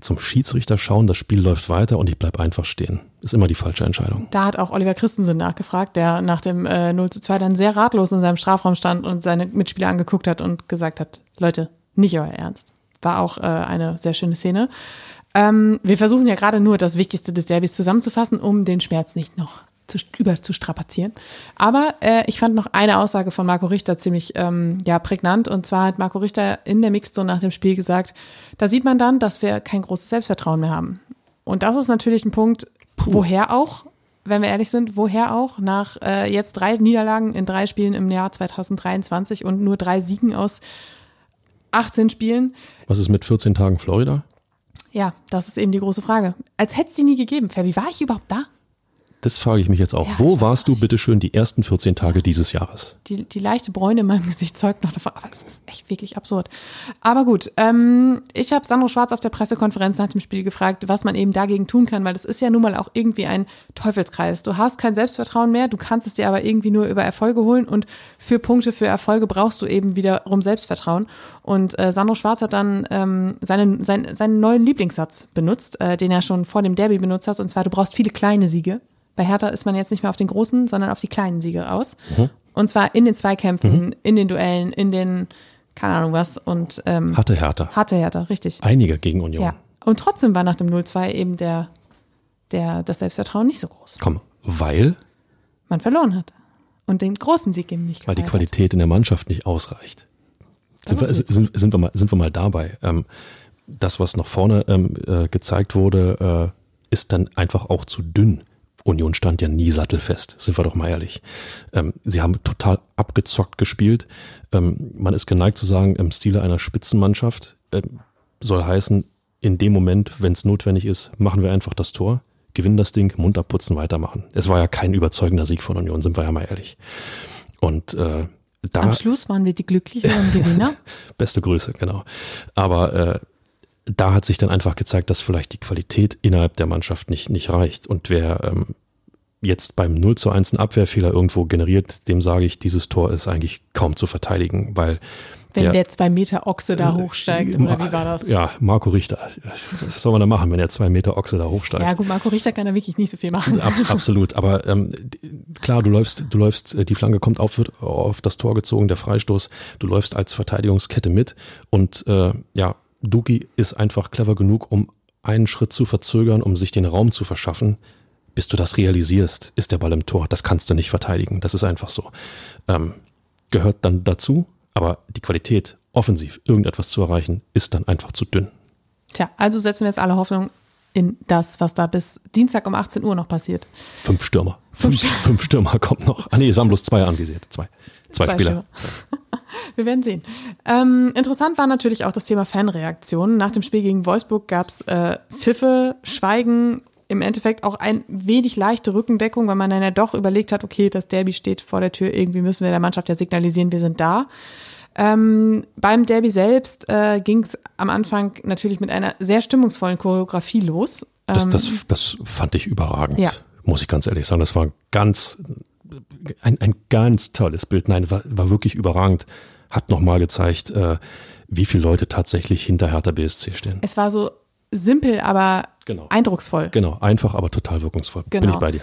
zum Schiedsrichter schauen, das Spiel läuft weiter und ich bleib einfach stehen. Ist immer die falsche Entscheidung. Da hat auch Oliver Christensen nachgefragt, der nach dem äh, 0 zu 2 dann sehr ratlos in seinem Strafraum stand und seine Mitspieler angeguckt hat und gesagt hat, Leute, nicht euer Ernst. War auch äh, eine sehr schöne Szene. Ähm, wir versuchen ja gerade nur das Wichtigste des Derbys zusammenzufassen, um den Schmerz nicht noch zu, über zu strapazieren. Aber äh, ich fand noch eine Aussage von Marco Richter ziemlich ähm, ja, prägnant. Und zwar hat Marco Richter in der Mixzone nach dem Spiel gesagt, da sieht man dann, dass wir kein großes Selbstvertrauen mehr haben. Und das ist natürlich ein Punkt, Puh. woher auch, wenn wir ehrlich sind, woher auch nach äh, jetzt drei Niederlagen in drei Spielen im Jahr 2023 und nur drei Siegen aus 18 Spielen. Was ist mit 14 Tagen Florida? Ja, das ist eben die große Frage. Als hätte es sie nie gegeben. Fair, war ich überhaupt da? Das frage ich mich jetzt auch. Ja, Wo warst du bitteschön die ersten 14 Tage dieses Jahres? Die, die leichte Bräune in meinem Gesicht zeugt noch davon, aber es ist echt wirklich absurd. Aber gut, ähm, ich habe Sandro Schwarz auf der Pressekonferenz nach dem Spiel gefragt, was man eben dagegen tun kann, weil das ist ja nun mal auch irgendwie ein Teufelskreis. Du hast kein Selbstvertrauen mehr, du kannst es dir aber irgendwie nur über Erfolge holen und für Punkte, für Erfolge brauchst du eben wiederum Selbstvertrauen. Und äh, Sandro Schwarz hat dann ähm, seinen, seinen, seinen neuen Lieblingssatz benutzt, äh, den er schon vor dem Derby benutzt hat, und zwar, du brauchst viele kleine Siege. Bei Hertha ist man jetzt nicht mehr auf den großen, sondern auf die kleinen Siege aus. Mhm. Und zwar in den Zweikämpfen, mhm. in den Duellen, in den, keine Ahnung was. Und, ähm, hatte Hertha. Hatte Hertha, richtig. Einige gegen Union. Ja. Und trotzdem war nach dem 0-2 eben der, der, das Selbstvertrauen nicht so groß. Komm, weil? Man verloren hat. Und den großen Sieg eben nicht Weil die Qualität hat. in der Mannschaft nicht ausreicht. Sind wir, sind, sind, wir mal, sind wir mal dabei. Ähm, das, was nach vorne ähm, äh, gezeigt wurde, äh, ist dann einfach auch zu dünn. Union stand ja nie sattelfest, sind wir doch mal ehrlich. Ähm, sie haben total abgezockt gespielt. Ähm, man ist geneigt zu sagen, im Stile einer Spitzenmannschaft ähm, soll heißen, in dem Moment, wenn es notwendig ist, machen wir einfach das Tor, gewinnen das Ding, munter putzen, weitermachen. Es war ja kein überzeugender Sieg von Union, sind wir ja mal ehrlich. Und äh, da, Am Schluss waren wir die glücklicheren Gewinner. Beste Grüße, genau. Aber äh, da hat sich dann einfach gezeigt, dass vielleicht die Qualität innerhalb der Mannschaft nicht, nicht reicht. Und wer ähm, jetzt beim 0 zu 1 einen Abwehrfehler irgendwo generiert, dem sage ich, dieses Tor ist eigentlich kaum zu verteidigen, weil wenn der, der zwei Meter Ochse da äh, hochsteigt, äh, oder wie war das? Ja, Marco Richter. Was soll man da machen, wenn der zwei Meter Ochse da hochsteigt? Ja, gut, Marco Richter kann da wirklich nicht so viel machen. Ab, absolut. Aber ähm, klar, du läufst, du läufst, äh, die Flanke kommt auf, wird auf das Tor gezogen, der Freistoß. Du läufst als Verteidigungskette mit und äh, ja, Duki ist einfach clever genug, um einen Schritt zu verzögern, um sich den Raum zu verschaffen. Bis du das realisierst, ist der Ball im Tor. Das kannst du nicht verteidigen. Das ist einfach so. Ähm, gehört dann dazu, aber die Qualität, offensiv irgendetwas zu erreichen, ist dann einfach zu dünn. Tja, also setzen wir jetzt alle Hoffnung in das, was da bis Dienstag um 18 Uhr noch passiert. Fünf Stürmer. Fünf, fünf, Stürmer kommen noch. Ah nee, es waren bloß zwei anvisiert. Zwei. Zwei, zwei Spieler. Wir werden sehen. Ähm, interessant war natürlich auch das Thema Fanreaktionen. Nach dem Spiel gegen Wolfsburg gab es äh, Pfiffe, Schweigen, im Endeffekt auch ein wenig leichte Rückendeckung, weil man dann ja doch überlegt hat, okay, das Derby steht vor der Tür, irgendwie müssen wir der Mannschaft ja signalisieren, wir sind da. Ähm, beim Derby selbst äh, ging es am Anfang natürlich mit einer sehr stimmungsvollen Choreografie los. Das, ähm, das, das fand ich überragend, ja. muss ich ganz ehrlich sagen. Das war ganz ein, ein ganz tolles Bild. Nein, war, war wirklich überragend. Hat nochmal gezeigt, äh, wie viele Leute tatsächlich hinter Hertha BSC stehen. Es war so simpel, aber genau. eindrucksvoll. Genau, einfach, aber total wirkungsvoll. Genau. Bin ich bei dir.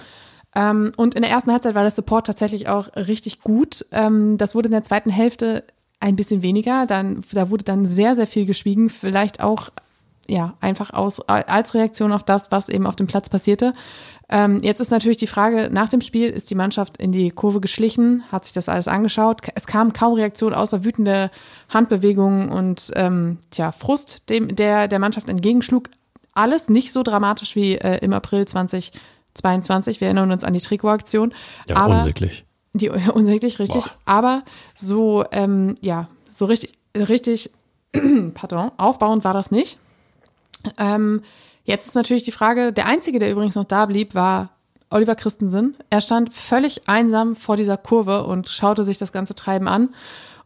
Ähm, und in der ersten Halbzeit war der Support tatsächlich auch richtig gut. Ähm, das wurde in der zweiten Hälfte ein bisschen weniger. Dann, da wurde dann sehr, sehr viel geschwiegen. Vielleicht auch ja, einfach aus, als Reaktion auf das, was eben auf dem Platz passierte. Ähm, jetzt ist natürlich die Frage, nach dem Spiel ist die Mannschaft in die Kurve geschlichen, hat sich das alles angeschaut. Es kam kaum Reaktion außer wütende Handbewegungen und ähm, tja, Frust, dem der der Mannschaft entgegenschlug. Alles nicht so dramatisch wie äh, im April 2022. Wir erinnern uns an die Trikotaktion. Ja, aber, unsäglich. Die, unsäglich, richtig. Boah. Aber so, ähm, ja, so richtig, richtig, pardon, aufbauend war das nicht. Ähm, jetzt ist natürlich die Frage, der Einzige, der übrigens noch da blieb, war Oliver Christensen. Er stand völlig einsam vor dieser Kurve und schaute sich das ganze Treiben an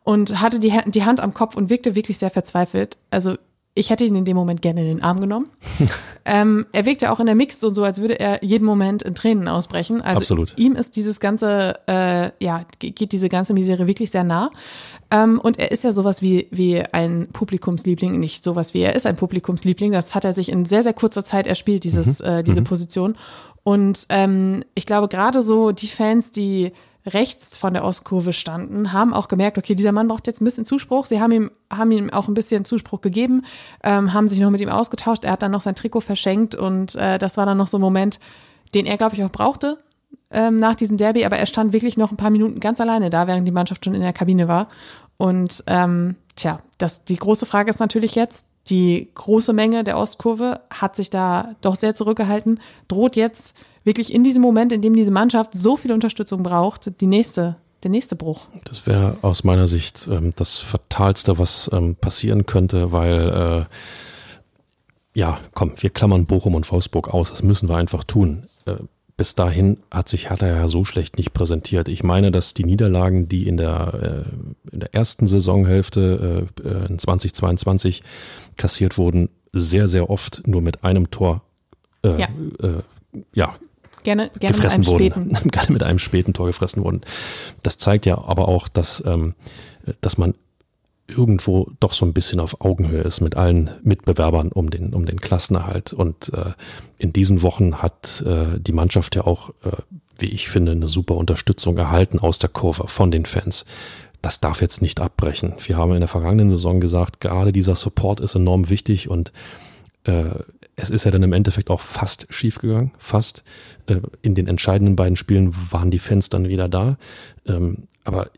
und hatte die, die Hand am Kopf und wirkte wirklich sehr verzweifelt. Also ich hätte ihn in dem Moment gerne in den Arm genommen. ähm, er wirkt ja auch in der Mix so, so, als würde er jeden Moment in Tränen ausbrechen. Also Absolut. ihm ist dieses ganze, äh, ja, geht diese ganze Misere wirklich sehr nah. Ähm, und er ist ja sowas wie, wie ein Publikumsliebling, nicht sowas wie er ist ein Publikumsliebling. Das hat er sich in sehr, sehr kurzer Zeit erspielt, dieses, äh, diese Position. Und ähm, ich glaube, gerade so die Fans, die rechts von der Ostkurve standen, haben auch gemerkt, okay, dieser Mann braucht jetzt ein bisschen Zuspruch. Sie haben ihm, haben ihm auch ein bisschen Zuspruch gegeben, ähm, haben sich noch mit ihm ausgetauscht. Er hat dann noch sein Trikot verschenkt und äh, das war dann noch so ein Moment, den er, glaube ich, auch brauchte ähm, nach diesem Derby. Aber er stand wirklich noch ein paar Minuten ganz alleine da, während die Mannschaft schon in der Kabine war. Und ähm, tja, das, die große Frage ist natürlich jetzt, die große Menge der Ostkurve hat sich da doch sehr zurückgehalten, droht jetzt wirklich in diesem Moment, in dem diese Mannschaft so viel Unterstützung braucht, die nächste, der nächste Bruch. Das wäre aus meiner Sicht ähm, das Fatalste, was ähm, passieren könnte, weil, äh, ja, komm, wir klammern Bochum und Wolfsburg aus, das müssen wir einfach tun. Äh, bis dahin hat sich Hertha ja so schlecht nicht präsentiert. Ich meine, dass die Niederlagen, die in der, äh, in der ersten Saisonhälfte äh, in 2022 kassiert wurden, sehr, sehr oft nur mit einem Tor äh, Ja. äh, ja, Gerne, gerne mit gefressen einem wurden, späten. gerade mit einem späten Tor gefressen wurden. Das zeigt ja aber auch, dass, ähm, dass man irgendwo doch so ein bisschen auf Augenhöhe ist mit allen Mitbewerbern um den, um den Klassenerhalt. Und äh, in diesen Wochen hat äh, die Mannschaft ja auch, äh, wie ich finde, eine super Unterstützung erhalten aus der Kurve von den Fans. Das darf jetzt nicht abbrechen. Wir haben in der vergangenen Saison gesagt, gerade dieser Support ist enorm wichtig und äh, es ist ja dann im Endeffekt auch fast schiefgegangen, fast. Äh, in den entscheidenden beiden Spielen waren die Fans dann wieder da. Ähm, aber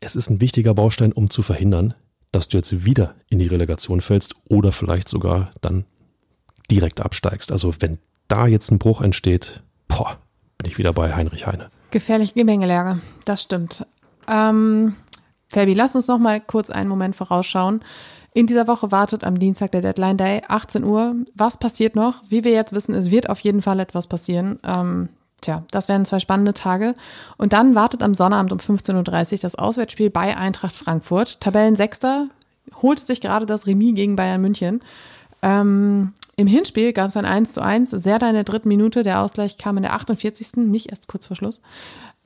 es ist ein wichtiger Baustein, um zu verhindern, dass du jetzt wieder in die Relegation fällst oder vielleicht sogar dann direkt absteigst. Also wenn da jetzt ein Bruch entsteht, boah, bin ich wieder bei Heinrich Heine. Gefährliche Gemengelage, das stimmt. Ähm, Fabi, lass uns noch mal kurz einen Moment vorausschauen. In dieser Woche wartet am Dienstag der Deadline Day, 18 Uhr. Was passiert noch? Wie wir jetzt wissen, es wird auf jeden Fall etwas passieren. Ähm, tja, das werden zwei spannende Tage. Und dann wartet am Sonnabend um 15.30 Uhr das Auswärtsspiel bei Eintracht Frankfurt. Tabellensechster holte sich gerade das Remis gegen Bayern München. Ähm, Im Hinspiel gab es ein 1 zu 1. Serda in der dritten Minute. Der Ausgleich kam in der 48. Nicht erst kurz vor Schluss.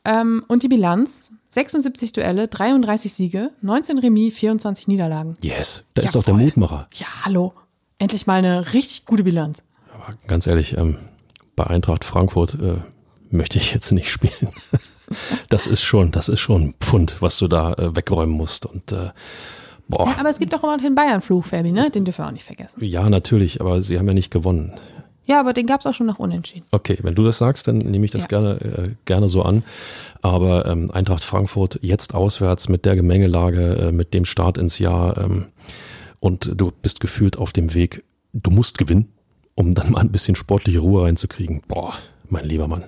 Ähm, und die Bilanz: 76 Duelle, 33 Siege, 19 Remis, 24 Niederlagen. Yes, da ist doch der. Mutmacher. Ja, hallo. Endlich mal eine richtig gute Bilanz. Aber ganz ehrlich, ähm, bei Eintracht Frankfurt äh, möchte ich jetzt nicht spielen. Das ist schon, das ist schon ein Pfund, was du da äh, wegräumen musst. Und äh, boah, Ja, aber es gibt doch immer noch den Bayern-Fluch, Fabi, ne? Den dürfen wir auch nicht vergessen. ja, natürlich, aber sie haben ja nicht gewonnen. Ja, aber den gab es auch schon nach Unentschieden. Okay, wenn du das sagst, dann nehme ich das Ja. gerne, äh, gerne so an. Aber ähm, Eintracht Frankfurt jetzt auswärts mit der Gemengelage, äh, mit dem Start ins Jahr ähm, und du bist gefühlt auf dem Weg, du musst gewinnen, um dann mal ein bisschen sportliche Ruhe reinzukriegen. Boah, mein lieber Mann.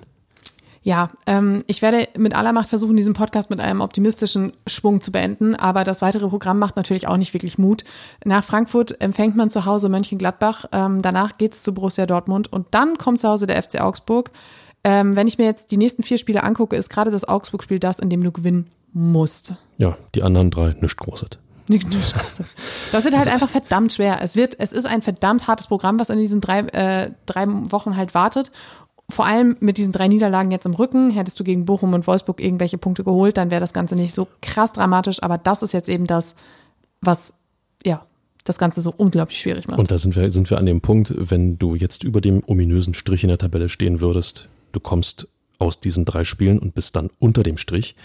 Ja, ähm, ich werde mit aller Macht versuchen, diesen Podcast mit einem optimistischen Schwung zu beenden, aber das weitere Programm macht natürlich auch nicht wirklich Mut. Nach Frankfurt empfängt man zu Hause Mönchengladbach, ähm, danach geht's zu Borussia Dortmund und dann kommt zu Hause der FC Augsburg. Ähm, wenn ich mir jetzt die nächsten vier Spiele angucke, ist gerade das Augsburg-Spiel das, in dem du gewinnen musst. Ja, die anderen drei, Großes. Nicht, Scheiße. Das wird halt einfach verdammt schwer. Es wird, es ist ein verdammt hartes Programm, was in diesen drei, äh, drei Wochen halt wartet. Vor allem mit diesen drei Niederlagen jetzt im Rücken, hättest du gegen Bochum und Wolfsburg irgendwelche Punkte geholt, dann wäre das Ganze nicht so krass dramatisch. Aber das ist jetzt eben das, was, ja, das Ganze so unglaublich schwierig macht. Und da sind wir, sind wir an dem Punkt, wenn du jetzt über dem ominösen Strich in der Tabelle stehen würdest, du kommst aus diesen drei Spielen und bist dann unter dem Strich,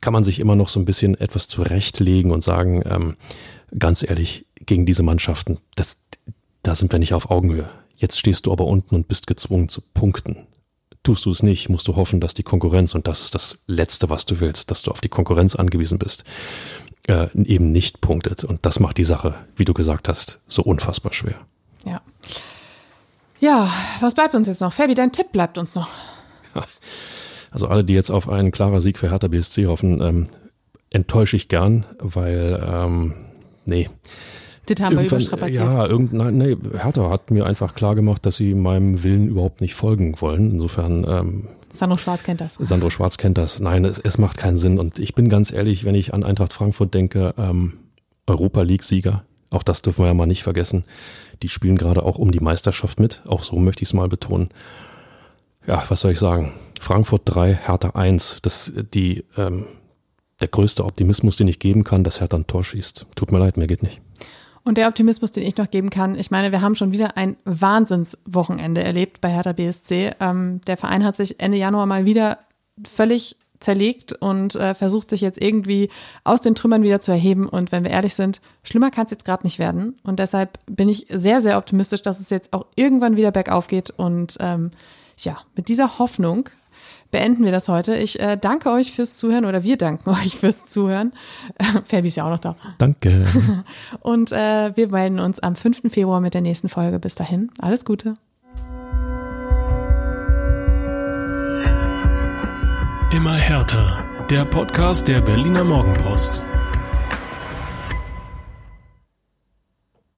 kann man sich immer noch so ein bisschen etwas zurechtlegen und sagen, ähm, ganz ehrlich, gegen diese Mannschaften, das, da sind wir nicht auf Augenhöhe. Jetzt stehst du aber unten und bist gezwungen zu punkten. Tust du es nicht, musst du hoffen, dass die Konkurrenz, und das ist das Letzte, was du willst, dass du auf die Konkurrenz angewiesen bist, äh, eben nicht punktet. Und das macht die Sache, wie du gesagt hast, so unfassbar schwer. ja. Ja, was bleibt uns jetzt noch? Fabi, dein Tipp bleibt uns noch. Also alle, die jetzt auf einen klarer Sieg für Hertha BSC hoffen, ähm, enttäusche ich gern, weil, ähm, nee. Das haben wir Irgendwann- überstrapaziert. Ja, irgendein, nee, Hertha hat mir einfach klar gemacht, dass sie meinem Willen überhaupt nicht folgen wollen. Insofern, ähm, Sandro Schwarz kennt das. Sandro Schwarz kennt das. Nein, es, es macht keinen Sinn. Und ich bin ganz ehrlich, wenn ich an Eintracht Frankfurt denke, ähm, Europa League-Sieger Auch das dürfen wir ja mal nicht vergessen. Die spielen gerade auch um die Meisterschaft mit. Auch so möchte ich es mal betonen. Ja, was soll ich sagen? Frankfurt 3, Hertha 1. Das, die, ähm, der größte Optimismus, den ich geben kann, dass Hertha ein Tor schießt. Tut mir leid, mir geht nicht. Und der Optimismus, den ich noch geben kann, ich meine, wir haben schon wieder ein Wahnsinnswochenende erlebt bei Hertha BSC. Ähm, der Verein hat sich Ende Januar mal wieder völlig zerlegt und äh, versucht sich jetzt irgendwie aus den Trümmern wieder zu erheben. Und wenn wir ehrlich sind, schlimmer kann es jetzt gerade nicht werden. Und deshalb bin ich sehr, sehr optimistisch, dass es jetzt auch irgendwann wieder bergauf geht. Und ähm, ja, mit dieser Hoffnung beenden wir das heute. Ich äh, danke euch fürs Zuhören oder wir danken euch fürs Zuhören. Fabi ist ja auch noch da. Danke. Und äh, wir melden uns am 5. Februar mit der nächsten Folge. Bis dahin, alles Gute. Immer härter. Der Podcast der Berliner Morgenpost.